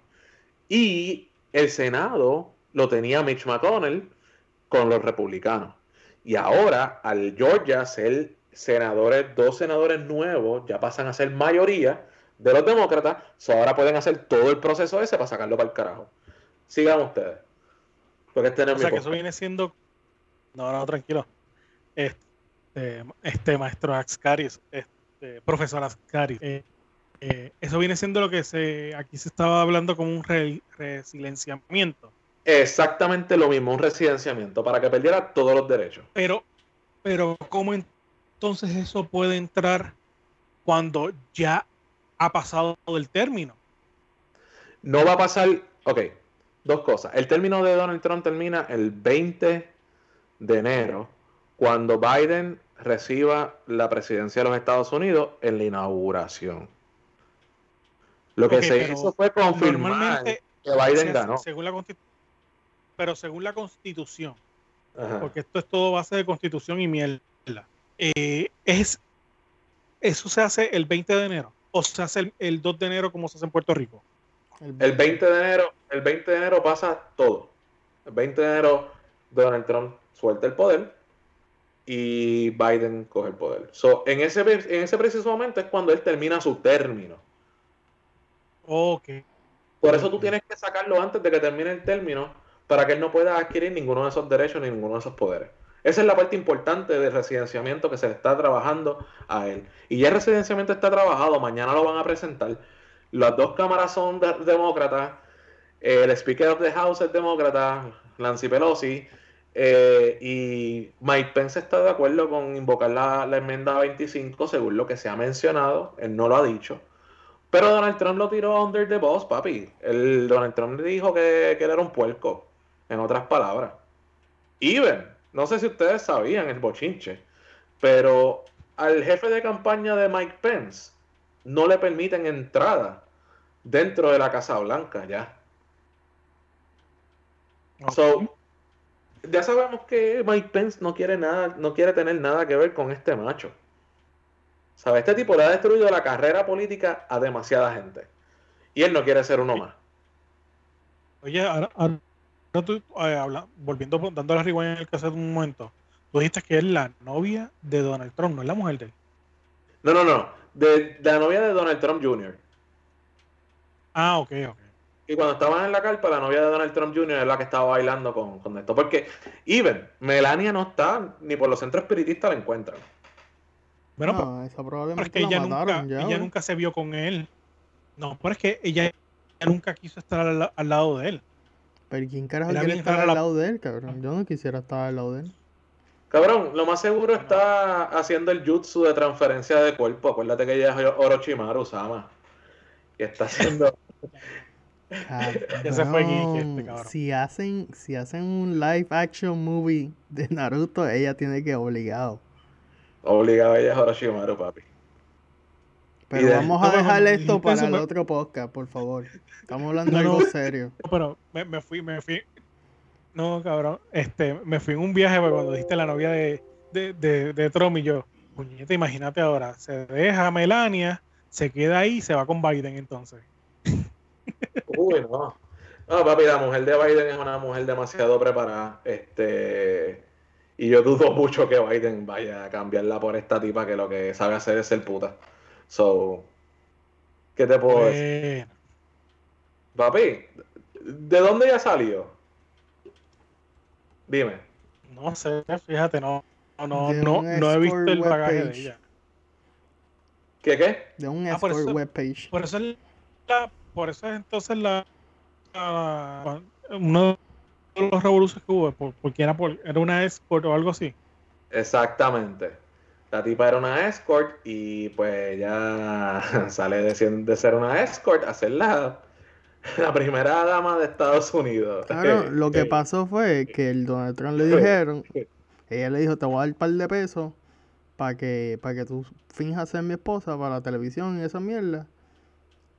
y el Senado lo tenía Mitch McConnell con los republicanos. Y ahora, al Georgia ser senadores, dos senadores nuevos, ya pasan a ser mayoría de los demócratas, so ahora pueden hacer todo el proceso ese para sacarlo para el carajo. Sigan ustedes. Porque este no es O mi sea que eso viene siendo. No, no, tranquilo. Este, este maestro Ascaris, este, profesor Ascaris, eh, eh, eso viene siendo lo que se aquí se estaba hablando como un re- resilenciamiento. Exactamente lo mismo, un residenciamiento, para que perdiera todos los derechos. Pero, pero ¿cómo entonces eso puede entrar cuando ya ha pasado el término? No va a pasar, ok, dos cosas. El término de Donald Trump termina el 20 de enero, cuando Biden reciba la presidencia de los Estados Unidos en la inauguración. Lo que se hizo fue confirmar que Biden se- ganó. Según la pero según la constitución, Ajá. porque esto es todo base de constitución y mierda. eh, es, eso se hace el 20 de enero o se hace el, el 2 de enero como se hace en Puerto Rico. El 20 de enero, el 20 de enero pasa todo. El 20 de enero Donald Trump suelta el poder y Biden coge el poder. So, en, ese, en ese preciso momento es cuando él termina su término. Ok. Por eso tú tienes que sacarlo antes de que termine el término para que él no pueda adquirir ninguno de esos derechos ni ninguno de esos poderes. Esa es la parte importante del residenciamiento que se le está trabajando a él. Y ya el residenciamiento está trabajado, mañana lo van a presentar. Las dos cámaras son de- demócratas, el Speaker of the House es demócrata, Nancy Pelosi, eh, y Mike Pence está de acuerdo con invocar la, la enmienda 25 según lo que se ha mencionado, él no lo ha dicho. Pero Donald Trump lo tiró under the bus, papi. El Donald Trump le dijo que, que él era un puerco, en otras palabras. Even, no sé si ustedes sabían el bochinche, pero al jefe de campaña de Mike Pence no le permiten entrada dentro de la Casa Blanca ya. So, ya sabemos que Mike Pence no quiere nada, no quiere tener nada que ver con este macho. ¿Sabes? Este tipo le ha destruido la carrera política a demasiada gente. Y él no quiere ser uno más. Oye, ahora, ahora tú, eh, habla- volviendo, dando la en el caso de un momento, tú dijiste que es la novia de Donald Trump, no es la mujer de él. No, no, no. De, de la novia de Donald Trump Jr. Ah, ok, ok. Y cuando estaban en la carpa, la novia de Donald Trump Jr. es la que estaba bailando con, con esto. Porque, even, Melania no está, ni por los centros espiritistas la encuentran. Bueno, No, pero- esa pero es probablemente que la ella nunca, mataron ya. ella nunca se vio con él. No, pero es que ella, ella nunca quiso estar al, al lado de él. Pero ¿quién carajo quiere estar al la- lado de él, cabrón? Yo no quisiera estar al lado de él. Cabrón, lo más seguro está haciendo el jutsu de transferencia de cuerpo. Acuérdate que ella es Orochimaru Sama. Y está haciendo. Fue este Cabrón. Si hacen, si hacen un live action movie de Naruto, ella tiene que obligado. Obligado ella es Orochimaru, papi. Pero de- vamos a dejar no, esto para el pero- otro podcast, por favor. Estamos hablando No, de no. algo serio. No, pero me, me fui, me fui. No, cabrón. Este, me fui en un viaje cuando dijiste la novia de, de, de, de Trump y yo, puñeta, imagínate ahora, se deja a Melania, se queda ahí y se va con Biden entonces. Uy, no. No, papi, la mujer de Biden es una mujer demasiado preparada. Este. Y yo dudo mucho que Biden vaya a cambiarla por esta tipa que lo que sabe hacer es ser puta. So. ¿Qué te puedo decir? Bueno, Papi, ¿de dónde ya salió? Dime. no sé, fíjate, no, no, no, De no, he visto el bagaje de ella. ¿Qué qué? De un Ah, por escort eso- webpage. Por eso es la, por eso es entonces la, la- uno de los revoluciones que hubo, por- porque era por, era una escort o algo así. Exactamente. La tipa era una escort y pues ya sale de, de ser una escort a ser la, la primera dama de Estados Unidos. Claro, lo que pasó fue que el Donald Trump le dijeron, ella le dijo, te voy a dar un par de pesos para que, para que tú finjas ser mi esposa para la televisión y esa mierda.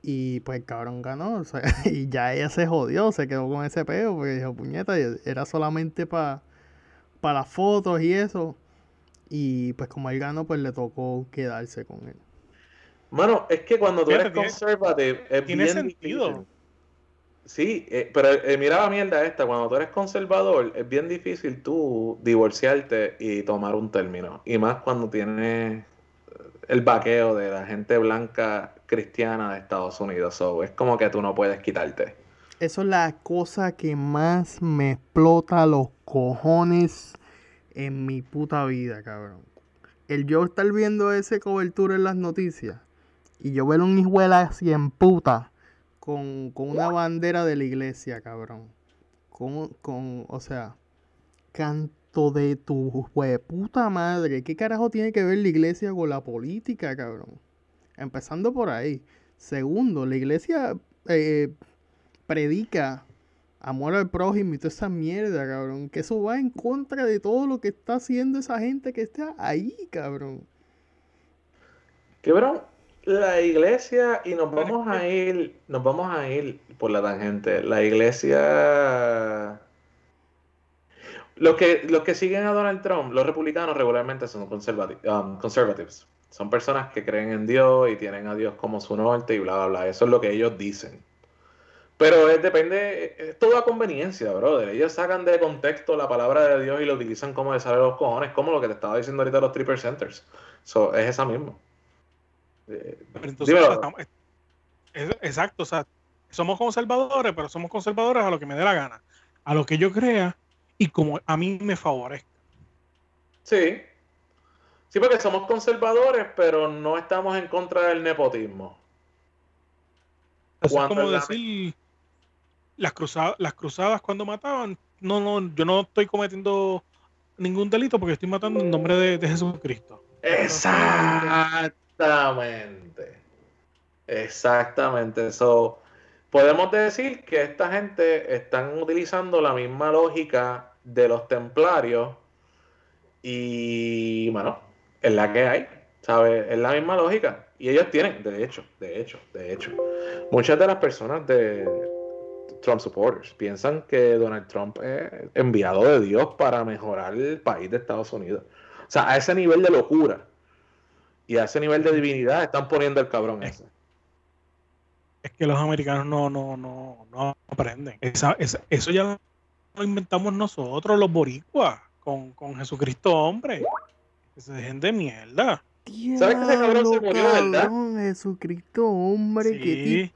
Y pues el cabrón ganó, o sea, y ya ella se jodió, se quedó con ese peo, porque dijo, puñeta, era solamente para las fotos y eso. Y pues como él ganó, pues le tocó quedarse con él. Mano, es que cuando tú eres tiene- conservative es tiene bien sentido. difícil. Sí, eh, pero eh, mira la mierda esta, cuando tú eres conservador es bien difícil tú divorciarte y tomar un término. Y más cuando tienes el vaqueo de la gente blanca cristiana de Estados Unidos. Es como que tú no puedes quitarte. Eso es la cosa que más me explota los cojones en mi puta vida, cabrón. El yo estar viendo ese cobertura en las noticias y yo ver un hijuela así en puta con, con una bandera de la iglesia, cabrón. Con, con, o sea, de tu puta madre. ¿Qué carajo tiene que ver la iglesia con la política, cabrón? Empezando por ahí. Segundo, la iglesia eh, predica amor al prójimo y toda esa mierda, cabrón. Que eso va en contra de todo lo que está haciendo esa gente que está ahí, cabrón. Cabrón, la iglesia, y nos vamos a ir, nos vamos a ir por la tangente. La iglesia. Los que, los que siguen a Donald Trump, los republicanos regularmente son conservati- um, conservatives. Son personas que creen en Dios y tienen a Dios como su norte y bla, bla, bla. Eso es lo que ellos dicen. Pero es, depende, es todo a conveniencia, brother. Ellos sacan de contexto la palabra de Dios y lo utilizan como de sale los cojones, como lo que te estaba diciendo ahorita los three percenters. So, es esa misma. Eh, Pero entonces, estamos- es- exacto, o sea, somos conservadores, pero somos conservadores a lo que me dé la gana, a lo que yo crea y como a mí me favorezca. Sí. Sí, porque somos conservadores, pero no estamos en contra del nepotismo. Eso es como decir las cruzadas, las cruzadas cuando mataban, no, no, yo no estoy cometiendo ningún delito porque estoy matando en nombre de, de Jesucristo. Exactamente. Exactamente. So, podemos decir que esta gente están utilizando la misma lógica de los templarios y, bueno, es la que hay, ¿sabes? Es la misma lógica. Y ellos tienen, de hecho, de hecho, de hecho, muchas de las personas de Trump supporters piensan que Donald Trump es enviado de Dios para mejorar el país de Estados Unidos. O sea, a ese nivel de locura. Y a ese nivel de divinidad están poniendo el cabrón ese. Es que los americanos no, no, no, no aprenden. Esa, esa- eso ya lo inventamos nosotros, los boricuas, con, con Jesucristo hombre. Que se dejen de mierda. ¿Sabes que ese cabrón se murió, verdad? cabrón, Jesucristo, hombre, que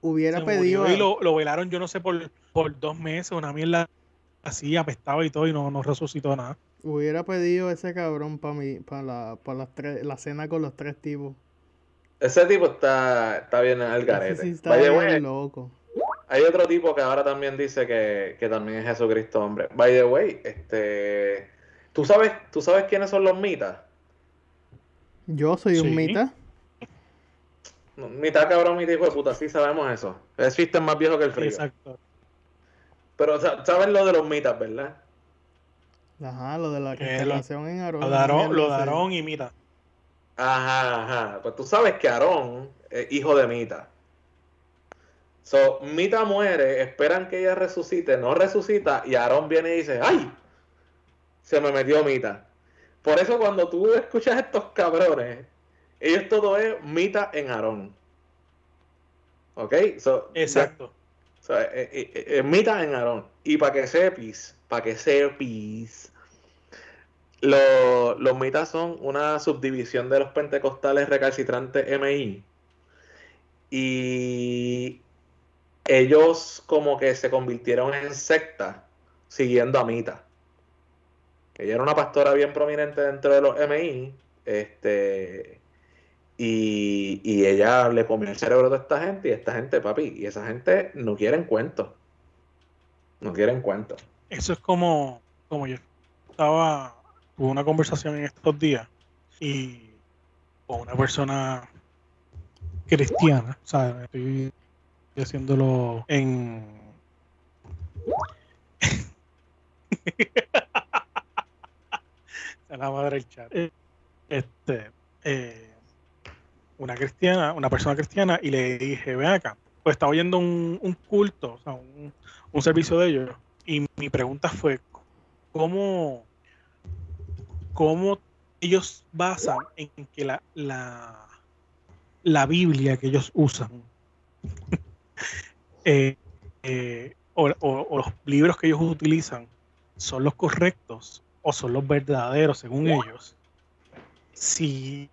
hubiera se pedido. murió y lo, lo velaron, yo no sé, por, por dos meses, una mierda así, apestaba y todo, y no, no resucitó nada. Hubiera pedido ese cabrón para para la, las tres, la cena con los tres tipos. Ese tipo está, está bien al garete. sí está By the bien way, loco. hay otro tipo que ahora también dice que, que también es Jesucristo hombre. By the way, este, ¿tú sabes, ¿tú sabes quiénes son los mitas? Yo soy un mita. No, Mitad cabrón, mitad hijo de puta, sí sabemos eso. El chiste es más viejo que el frío. Exacto. Pero sa- saben lo de los mitas, ¿verdad? Ajá, lo de la Que lo- constelación en Aarón. Lo daron, mierda, lo sí. daron y mira. Ajá, ajá. Pues tú sabes que Aarón es hijo de Mita. So, Mita muere, esperan que ella resucite, no resucita, y Aarón viene y dice, ¡ay! Se me metió Mita. Por eso cuando tú escuchas a estos cabrones, ellos todo es Mita en Aarón. ¿Ok? So, ya- Exacto. so, eh, eh, eh, eh, Mita en Aarón. Y para que sepis, para que sepis, lo- los mitas son una subdivisión de los pentecostales recalcitrantes MI. Y ellos como que se convirtieron en secta siguiendo a Mita. Ella era una pastora bien prominente dentro de los MI. Este, y, y ella le comió el cerebro a esta gente. Y esta gente, papi, y esa gente no quieren cuentos. No quieren cuentos. Eso es como, como yo estaba, tuve una conversación en estos días y con una persona cristiana, estoy haciéndolo en... Se la madre el chat. Eh, Este, eh, una cristiana, una persona cristiana, y le dije, ven acá, pues estaba oyendo un, un culto, o sea, un, un servicio de ellos, y mi pregunta fue, ¿cómo, cómo ellos basan en que la, la, la Biblia que ellos usan eh, eh, o, o- o los libros que ellos utilizan son los correctos o son los verdaderos según ellos? Si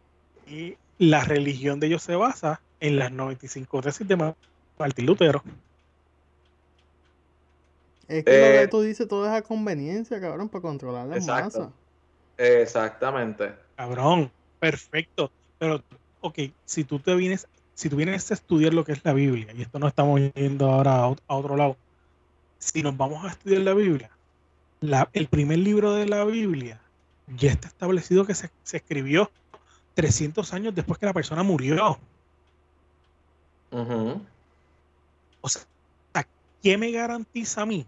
la religión de ellos se basa en las 95 tesis de Ma- Martín Lutero. Es que lo Eh, que tú dices todo es a conveniencia, cabrón, para controlar la Exacto. masa. Exactamente. Cabrón, perfecto. Pero, ok, si tú te vienes, si tú vienes a estudiar lo que es la Biblia, y esto no estamos yendo ahora a, ot- a otro lado, si nos vamos a estudiar la Biblia, la- el primer libro de la Biblia ya está establecido que se, se escribió 300 años después que la persona murió. Ujú. O sea, ¿qué me garantiza a mí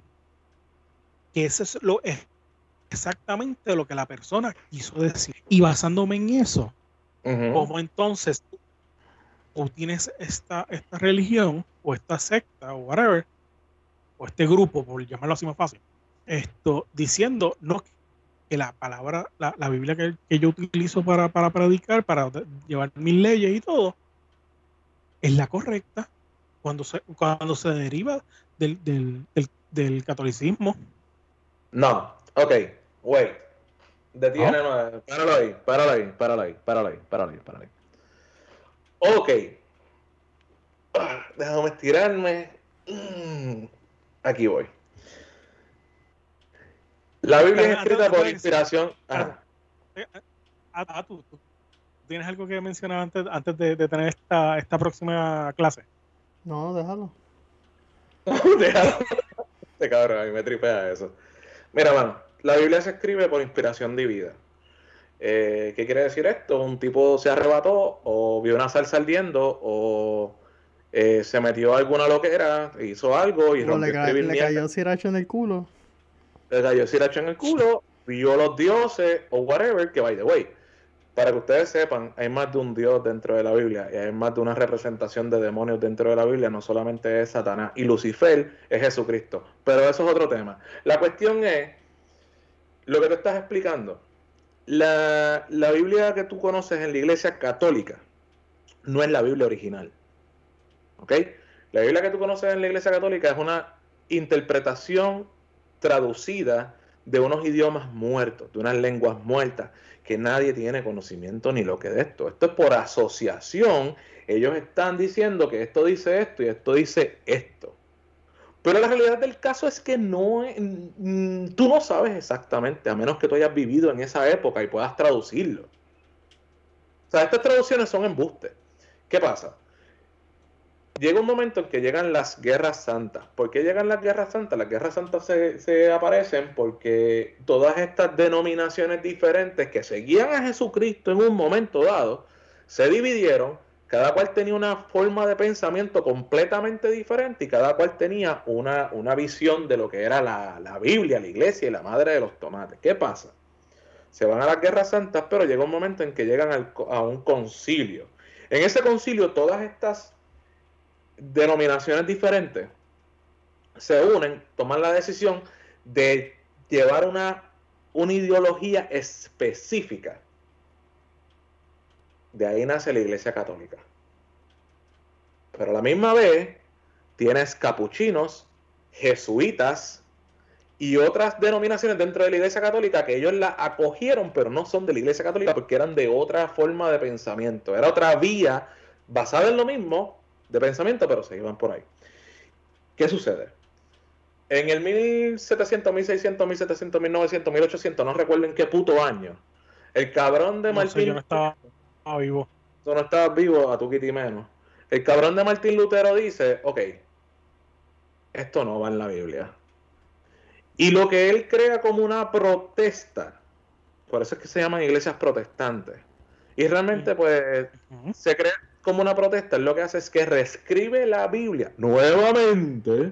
que eso es lo es exactamente lo que la persona quiso decir? Y basándome en eso, Ujú. ¿cómo entonces tú, tienes esta, esta religión o esta secta o whatever, o este grupo, por llamarlo así más fácil, esto diciendo no que la palabra, la, la Biblia que, que yo utilizo para, para predicar, para llevar mis leyes y todo, es la correcta cuando se, cuando se deriva del, del, del, del catolicismo. No, ok, wait. Detiene, no, páralo ahí, páralo ahí, páralo ahí, páralo ahí, páralo ahí, páralo ahí. Ok. Ah, déjame estirarme. Mm, Aquí voy. La Biblia es Ah, escrita no, por inspiración. Claro. Ah, Ah, ah, tú, tú tienes algo que mencionar antes, antes de, de tener esta, esta próxima clase. No, déjalo. Déjalo. Este cabrón, a mí me tripea eso. Mira, mano, la Biblia se escribe por inspiración divina. Eh, ¿Qué quiere decir esto? Un tipo se arrebató o vio una salsa ardiendo o eh, se metió a alguna loquera, hizo algo y rompió le, ca- le mierda, cayó siracho en el culo. le cayó siracho en el culo, vio los dioses o whatever, que by the way, para que ustedes sepan, hay más de un dios dentro de la Biblia y hay más de una representación de demonios dentro de la Biblia, no solamente es Satanás y Lucifer es Jesucristo, pero eso es otro tema. La cuestión es, lo que te estás explicando, la, la Biblia que tú conoces en la iglesia católica no es la Biblia original. ¿Ok? La Biblia que tú conoces en la iglesia católica es una interpretación traducida de unos idiomas muertos, de unas lenguas muertas, que nadie tiene conocimiento ni lo que de esto. Esto es por asociación. Ellos están diciendo que esto dice esto y esto dice esto. Pero la realidad del caso es que no, mm, tú no sabes exactamente, a menos que tú hayas vivido en esa época y puedas traducirlo. O sea, estas traducciones son embustes. ¿Qué pasa? Llega un momento en que llegan las guerras santas. ¿Por qué llegan las guerras santas? Las guerras santas se, se aparecen porque todas estas denominaciones diferentes que seguían a Jesucristo en un momento dado se dividieron cada cual tenía una forma de pensamiento completamente diferente y cada cual tenía una, una visión de lo que era la, la, Biblia, la iglesia y la madre de los tomates. ¿Qué pasa? Se van a las guerras santas, pero llega un momento en que llegan al, a un concilio. En ese concilio todas estas denominaciones diferentes se unen, toman la decisión de llevar una, una ideología específica de ahí nace la Iglesia Católica. Pero a la misma vez tienes capuchinos, jesuitas y otras denominaciones dentro de la Iglesia Católica que ellos la acogieron, pero no son de la Iglesia Católica porque eran de otra forma de pensamiento. Era otra vía basada en lo mismo de pensamiento, pero se iban por ahí. ¿Qué sucede? En el 1700, 1600, 1700, 1900, 1800, no recuerdo en qué puto año, el cabrón de No Martín yo no estaba vivo. tú no estabas vivo, a tu kitty menos. El cabrón de Martín Lutero dice, ok, esto no va en la Biblia. Y lo que él crea como una protesta, por eso es que se llaman iglesias protestantes. Y realmente, pues, se crea como una protesta, lo que hace es que reescribe la Biblia nuevamente.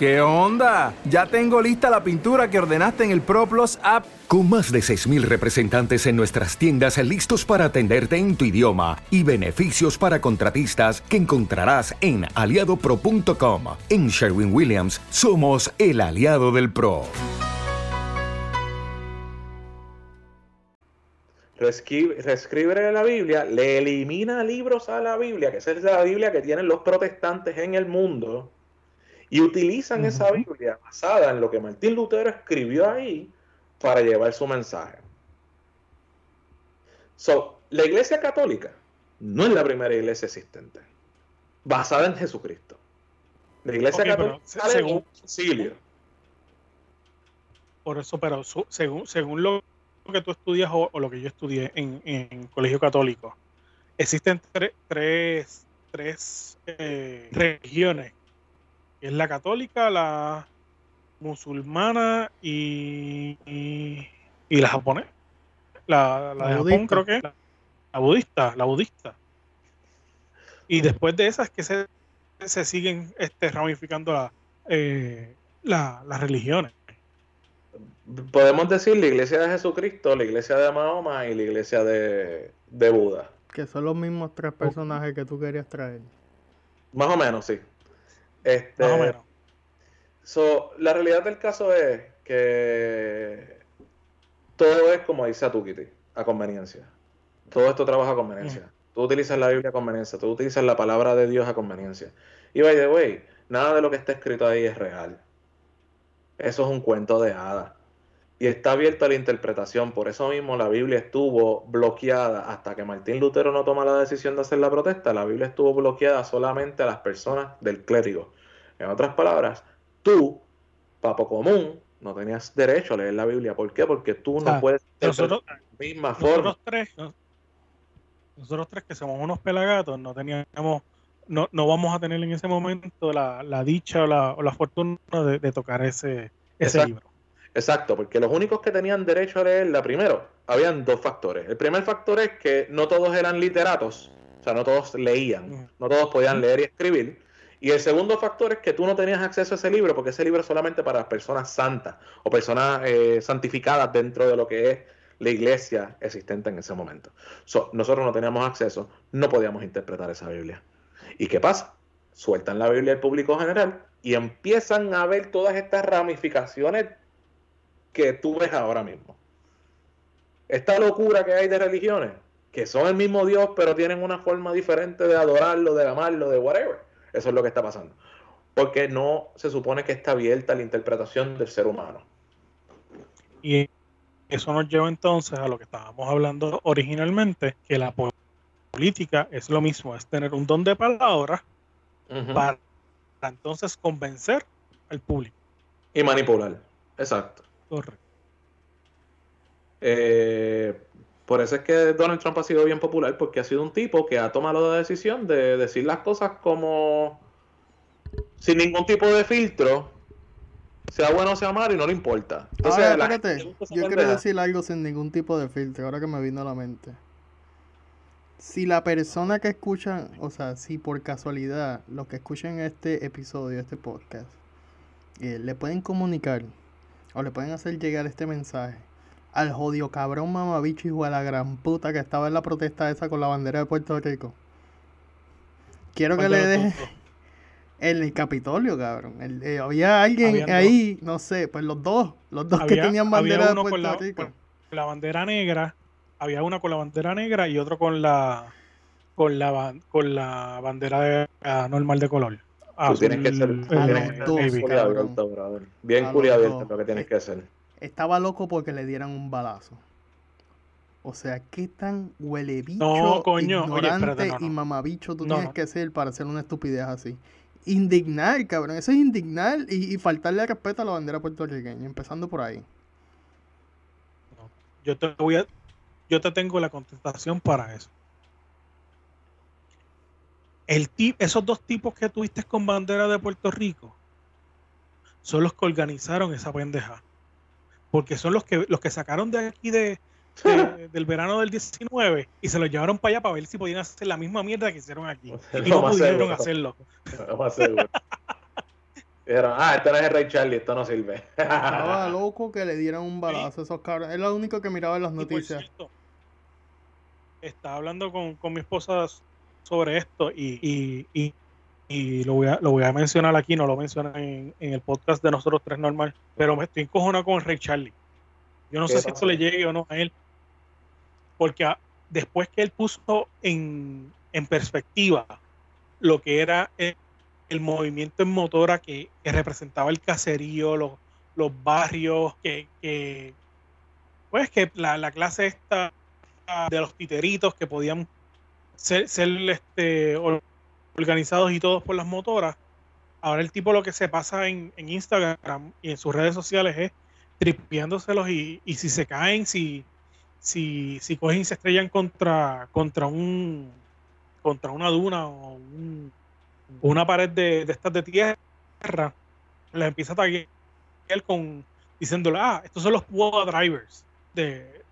¿Qué onda? Ya tengo lista la pintura que ordenaste en el ProPlus app. Con más de 6.000 representantes en nuestras tiendas listos para atenderte en tu idioma y beneficios para contratistas que encontrarás en aliadopro.com. En Sherwin Williams somos el aliado del PRO. Reescribe, la Biblia, le elimina libros a la Biblia, que esa es la Biblia que tienen los protestantes en el mundo, y utilizan esa Biblia basada en lo que Martín Lutero escribió ahí para llevar su mensaje. So, la iglesia católica no es la primera iglesia existente, basada en Jesucristo. La iglesia católica sale según- un concilio. Por eso, pero su- según, según lo que tú estudias o, o lo que yo estudié en, en colegio católico, existen tre- tres, tres eh, religiones. Que Es la católica, la musulmana y, y, y la japonesa. La, la La de Japón creo que es. La, la budista, la budista. Y después de esas que se, se siguen este, ramificando la, eh, la- las religiones. Podemos decir la iglesia de Jesucristo, la iglesia de Mahoma y la iglesia de, de Buda. Que son los mismos tres personajes que tú querías traer. Más o menos, sí. Este, Más o menos. so, la realidad del caso es que todo es como dice Atukiti, a conveniencia. Todo esto trabaja a conveniencia. Tú utilizas la Biblia a conveniencia, tú utilizas la palabra de Dios a conveniencia. Y by the way, nada de lo que está escrito ahí es real. Eso es un cuento de hadas. Y está abierto a la interpretación. Por eso mismo la Biblia estuvo bloqueada hasta que Martín Lutero no toma la decisión de hacer la protesta. La Biblia estuvo bloqueada solamente a las personas del clérigo. En otras palabras, tú, papo común, no tenías derecho a leer la Biblia. ¿Por qué? Porque tú no sea, puedes nosotros- de la misma forma. Nosotros tres, no- nosotros tres que somos unos pelagatos, no teníamos, no, no vamos a tener en ese momento la, la dicha o la, o la fortuna de, de tocar ese, ese Exacto. libro. Exacto, porque los únicos que tenían derecho a leerla, primero, habían dos factores. El primer factor es que no todos eran literatos, o sea, no todos leían, no todos podían leer y escribir. Y el segundo factor es que tú no tenías acceso a ese libro, porque ese libro es solamente para personas santas o personas eh, santificadas dentro de lo que es la iglesia existente en ese momento. So, nosotros no teníamos acceso, no podíamos interpretar esa Biblia. ¿Y qué pasa? Sueltan la Biblia al público general y empiezan a ver todas estas ramificaciones que tú ves ahora mismo. Esta locura que hay de religiones, que son el mismo Dios, pero tienen una forma diferente de adorarlo, de amarlo, de whatever. Eso es lo que está pasando. Porque no se supone que está abierta la interpretación del ser humano. Y eso nos lleva entonces a lo que estábamos hablando originalmente, que la po- política es lo mismo, es tener un don de palabra para, para entonces convencer al público. Y manipular. Exacto. Correcto. Eh, por eso es que Donald Trump ha sido bien popular, porque ha sido un tipo que ha tomado la decisión de decir las cosas como sin ningún tipo de filtro, sea bueno o sea malo, y no le importa. Entonces, la espérate, gente yo quiero decir algo sin ningún tipo de filtro, ahora que me vino a la mente. Si la persona que escucha, o sea, si por casualidad los que escuchan este episodio, este podcast, eh, le pueden comunicar o le pueden hacer llegar este mensaje al jodido cabrón mamabicho hijo de la gran puta que estaba en la protesta esa con la bandera de Puerto Rico. Quiero que ¿Cuál le deje en el Capitolio, cabrón. El- eh, había alguien Habían dos. ahí, no sé, pues los dos, los dos que tenían había bandera de Puerto con la, Rico. con la bandera negra, había una con la bandera negra y otro con la con la con la bandera de- ah, normal de color. Tú tienes que ser, Azul, tú eh, tienes que ser bien abierto, brother. Bien A curi los abierto dos. es lo que tienes que hacer. Estaba loco porque le dieran un balazo. O sea, qué tan huele bicho, No, coño, oye, ignorante espérate, no, y mamabicho tú No, tienes no. que ser para hacer una estupidez así. Indignar, cabrón. Eso es indignar y, y faltarle respeto a la bandera puertorriqueña, empezando por ahí. Yo te voy a, yo te tengo la contestación para eso. El esos dos tipos que tuviste con bandera de Puerto Rico son los que organizaron esa pendeja. Porque son los que los que sacaron de aquí de, de- del verano del 19 y se los llevaron para allá para ver si podían hacer la misma mierda que hicieron aquí. Y Lo no más pudieron seguro. hacerlo. Lo más seguro. Dijeron, ah, este no es el Rey Charlie, esto no sirve. Estaba loco que le dieran un balazo a esos cabrones. Es lo único que miraba en las Y por noticias. cierto, estaba hablando con, con mi esposa sobre esto y, y, y- y lo, voy a, lo voy a mencionar aquí, no lo mencioné en, en el podcast de nosotros tres normal, pero me estoy encojonado con el Rey Charlie. Yo no ¿Qué sé si esto le llegue o no a él, porque a- después que él puso en, en perspectiva lo que era el, el movimiento en motora que, que representaba el caserío, los, los barrios, que, que pues que la, la clase esta de los titeritos que podían ser, este, or- organizados y todos por las motoras. Ahora el tipo lo que se pasa en, Instagram y en sus redes sociales es tripiándoselos y, si se caen, si, si, si cogen y se estrellan contra, contra un contra una duna o un- una pared de, estas de tierra, les empieza a taguear con diciéndole, ah, estos son los WOA drivers de,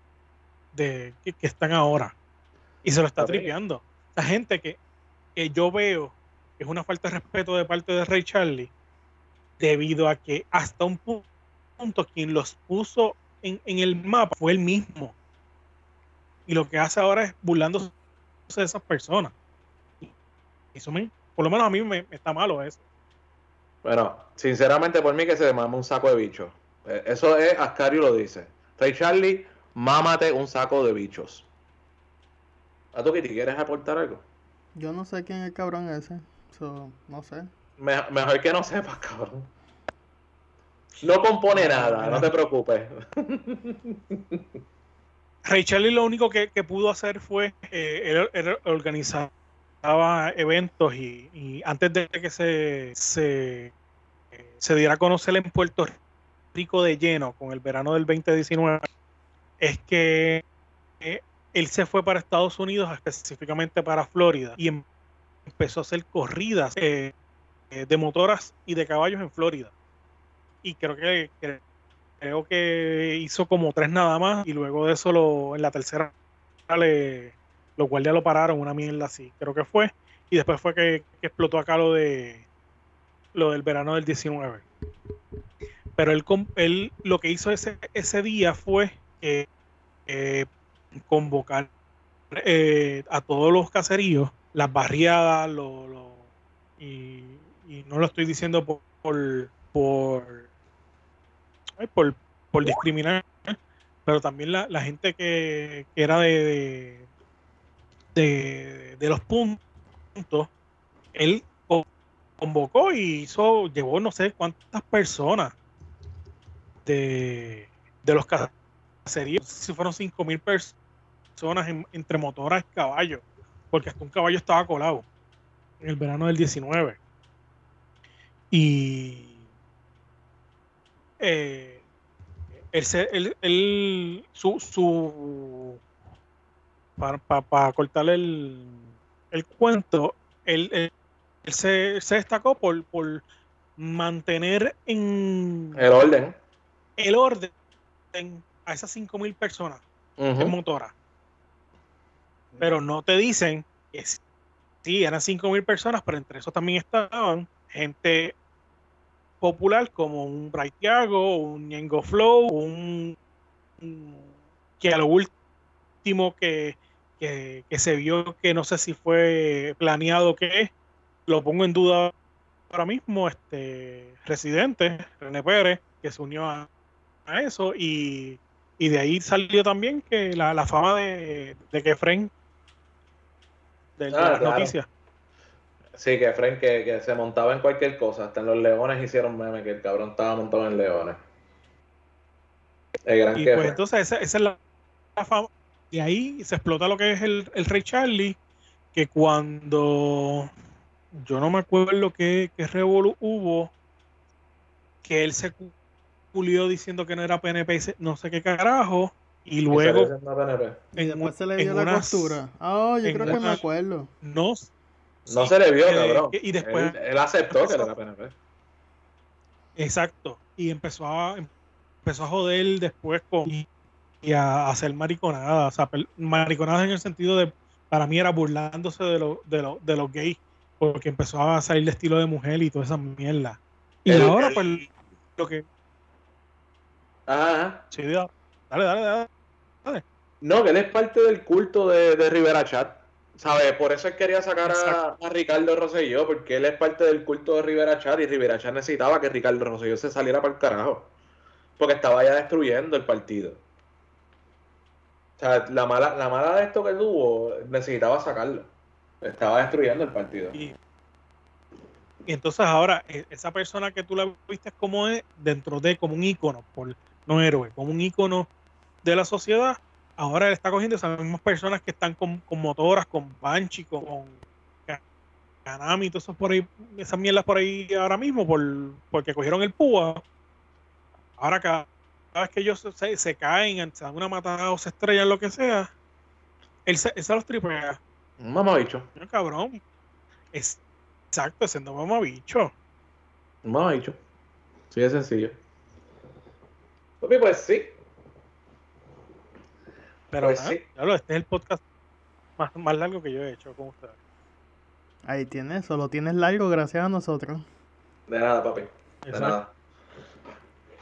de que están ahora. Y se lo está tripeando. La gente que, que yo veo que es una falta de respeto de parte de Ray Charlie, debido a que hasta un pu- punto quien los puso en, en el mapa fue él mismo. Y lo que hace ahora es burlándose de esas personas. Eso me, por lo menos a mí me, me está malo eso. Bueno, sinceramente por mí que se mama un saco de bichos. Eh, Eso es, Ascario lo dice. Rey Charlie, mámate un saco de bichos. ¿A tú, Kitty, quieres aportar algo? Yo no sé quién es el cabrón ese. So, no sé. Me- mejor que no sepas, cabrón. No compone nada, no te preocupes. Ray Charlie lo único que, que pudo hacer fue eh, él- él organizaba eventos y, y antes de que se, se, se diera a conocer en Puerto Rico de lleno con el verano del 2019, es que eh, él se fue para Estados Unidos, específicamente para Florida, y em- empezó a hacer corridas eh, eh, de motoras y de caballos en Florida. Y creo que, que- creo que hizo como tres nada más, y luego de eso en la tercera le, los guardias lo pararon, una mierda así, creo que fue. Y después fue que, que explotó acá lo de lo del verano del 19. Pero él, lo que hizo ese, ese día fue eh, eh, convocar eh, a todos los caseríos, las barriadas, lo, y, no lo estoy diciendo por por, por, por, por discriminar, pero también la, la gente que, era de, de, de- de los puntos, él co- convocó y hizo, llevó no sé cuántas personas de, de los caseríos, si fueron 5 mil personas en- entre motoras y caballos, porque hasta un caballo estaba colado en el verano del 19. Y eh, él, él- él- su, su para, cortarle el, el cuento, él, él- él se, se destacó por, por mantener en El orden. el orden a esas 5.000 personas Ujú. en motora. Pero no te dicen que sí, eran 5.000 personas, pero entre esos también estaban gente popular como un Bright Thiago, un Ñengo Flow, un, que a lo último que, que, que se vio que no sé si fue planeado o qué, lo pongo en duda ahora mismo, este residente, René Pérez, que se unió a, a eso y, y de ahí salió también que la, la fama de, de que Fren de, de Ah, las claro. noticias. Sí, que Frank que, que se montaba en cualquier cosa. Hasta en los leones hicieron meme que el cabrón estaba montado en leones. El gran Y pues entonces esa, esa es la, la fama. Y ahí se explota lo que es el, el Rey Charlie, que cuando yo no me acuerdo qué, qué revolu hubo, que él se cu- culió diciendo que no era PNP, no sé qué carajo, y luego Y después se le dio la unas- costura. Ah, yo creo que me acuerdo. no, No sí, se le vio, eh, cabrón. y después Él, él aceptó que era la PNP. Exacto. Y empezó a, empezó a joder después con y, y a hacer mariconadas. O sea, mariconadas en el sentido de, para mí era burlándose de, lo, de, lo- de los gays, porque empezó a salir de estilo de mujer y toda esa mierda. Y El- ahora, el- pues, lo que. Ajá. Sí, dale, dale, dale. No, que él es parte del culto de, de Rivera Chat. ¿Sabes? Por eso él quería sacar a, a Ricardo Rosselló, porque él es parte del culto de Rivera Chat y Rivera Chat necesitaba que Ricardo Rosselló se saliera para el carajo. Porque estaba ya destruyendo el partido. O sea, la mala, la mala de esto que tuvo, necesitaba sacarlo. Estaba destruyendo el partido. Y, y entonces ahora, e- esa persona que tú la viste como es dentro de como un ícono, por, no héroe, como un ícono de la sociedad, ahora él está cogiendo esas mismas personas que están con, con motoras, con Banshee, con, con y esas por ahí, esas mierdas por ahí ahora mismo, por, porque cogieron el púa. Ahora cada, cada vez que ellos se, se- se caen, se dan una matada o se estrellan, lo que sea, él se, él se los tripea. Un mamabicho. No, cabrón. Es, exacto, siendo mamabicho. Un mamabicho. Sí, de sencillo. Papi, pues sí. Pero Pues nada, sí. diablo, este es el podcast más, más largo que yo he hecho con ustedes. Ahí tienes, solo tienes largo gracias a nosotros. De nada, papi. De Exacto. nada.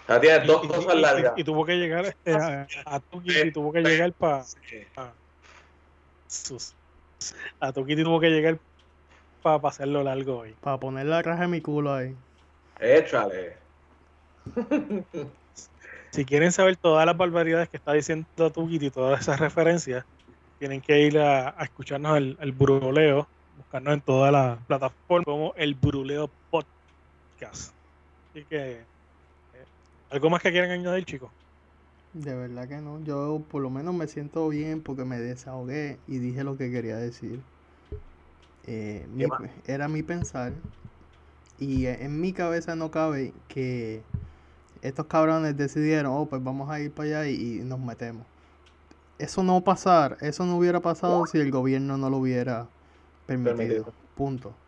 Ya tienes Y- dos y- cosas y- largas. Y, tuvo que llegar este, a, a Tuki y tuvo que llegar para. A Tuki tuvo que llegar para hacerlo largo hoy. Para poner la raja en mi culo ahí. Échale. Si quieren saber todas las barbaridades que está diciendo Tuki y todas esas referencias, tienen que ir a, a escucharnos el, el Bruleo, buscarnos en todas las plataformas como el Bruleo Podcast. Así que, eh, ¿algo más que quieran añadir, chicos? De verdad que no. Yo por lo menos me siento bien porque me desahogué y dije lo que quería decir. Eh, mi- era mi pensar. Y eh, en mi cabeza no cabe que estos cabrones decidieron, oh, pues vamos a ir para allá y, y nos metemos. eso no pasar, eso no hubiera pasado si el gobierno no lo hubiera permitido. Permitido. Punto.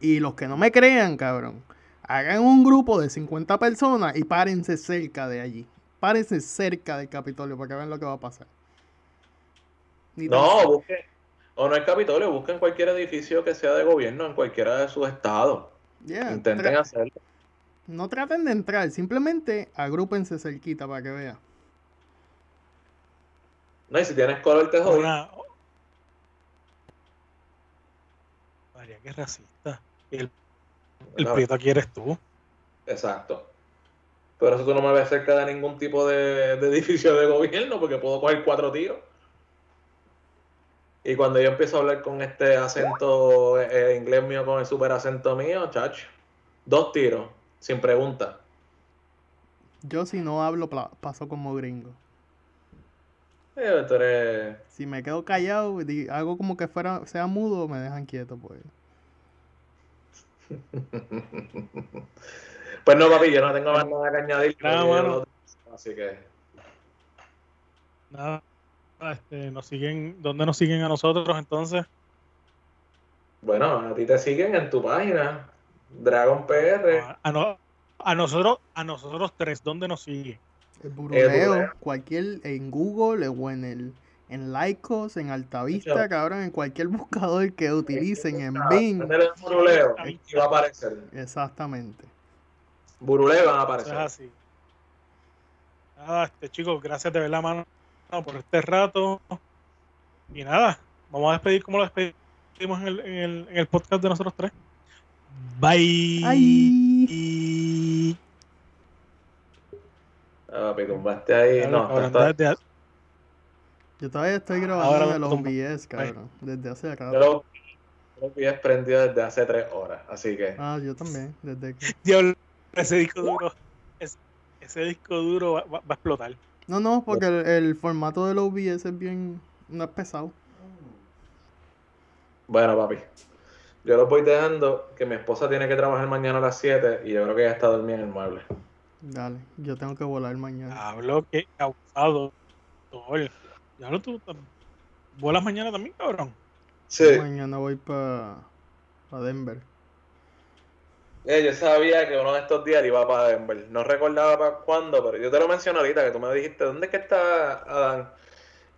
Y los que no me crean, cabrón, hagan un grupo de 50 personas y párense cerca de allí. Párense cerca del Capitolio para que vean lo que va a pasar. Ni No, busquen, o no el Capitolio, busquen cualquier edificio que sea de gobierno en cualquiera de sus estados. Yeah, Intenten hacerlo. No traten de entrar, simplemente agrúpense cerquita para que vean. No, y si tienes color te jodí. Una- María, qué racista. El, el No. prieto aquí eres tú. Exacto. Pero eso tú no me ves cerca de ningún tipo de, de edificio de gobierno porque puedo coger cuatro tiros. Y cuando yo empiezo a hablar con este acento eh, inglés mío, con el super acento mío, chacho, dos tiros, sin pregunta. Yo si no hablo paso como gringo. Eh, tú eres- Si me quedo callado, hago como que fuera sea mudo, me dejan quieto, pues. Pues no, papi, yo no tengo más nada que añadir. Nada, lo- Así que, Nada. Este, nos siguen, ¿Dónde nos siguen a nosotros entonces? bueno, a ti te siguen en tu página, Dragon PR. A, no- a nosotros, a nosotros tres, ¿dónde nos siguen? El buruleo, cualquier, en Google o en el en Lycos, en Altavista, cabrón, en cualquier buscador que utilicen, en Ah, Bing. Buruleo y va a aparecer. Exactamente. Buruleo van a aparecer. es así. Nada, este, chicos, gracias de verdad, mano, por este rato. Y nada, vamos a despedir como lo despedimos en el, en el, en el podcast de nosotros tres. Bye. Ah, papi, tumbaste ahí. No, está- desde- Yo todavía estoy grabando Ahora de me los. OBS, cabrón. Desde hace yo rato. lo, lo vi prendido desde hace tres horas, así que. Ah, yo también, desde que... Diablo, ese disco duro, ese, ese disco duro va, va- va a explotar. No, no, porque el, el formato del OBS es bien... No es pesado. Bueno, papi. Yo los voy dejando, que mi esposa tiene que trabajar mañana a las 7 y yo creo que ya está dormida en el mueble. Dale, yo tengo que volar mañana. Hablo que causado. Diablo, tú tam- vuelas mañana también, cabrón. Sí. Mañana voy para Denver. Eh, yo sabía que uno de estos días iba para Denver. No recordaba para cuándo, pero yo te lo mencioné ahorita, que tú me dijiste, ¿dónde es que está Adán?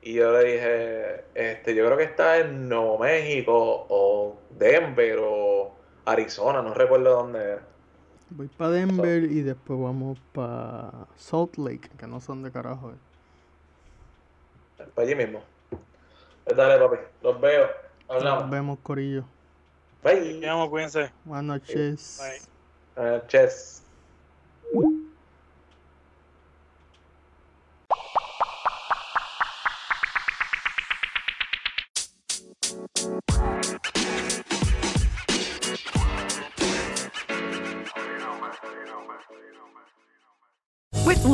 Y yo le dije, este, yo creo que está en Nuevo México o Denver o Arizona, no recuerdo dónde era. Voy para Denver y después vamos para Salt Lake, que no son de carajo. eh. Para allí mismo. Pues dale, papi, los veo. Hablamos. Nos vemos, Corillo. Bye. Vamos, cuídense. Buenas noches. Bye. Uh, chess.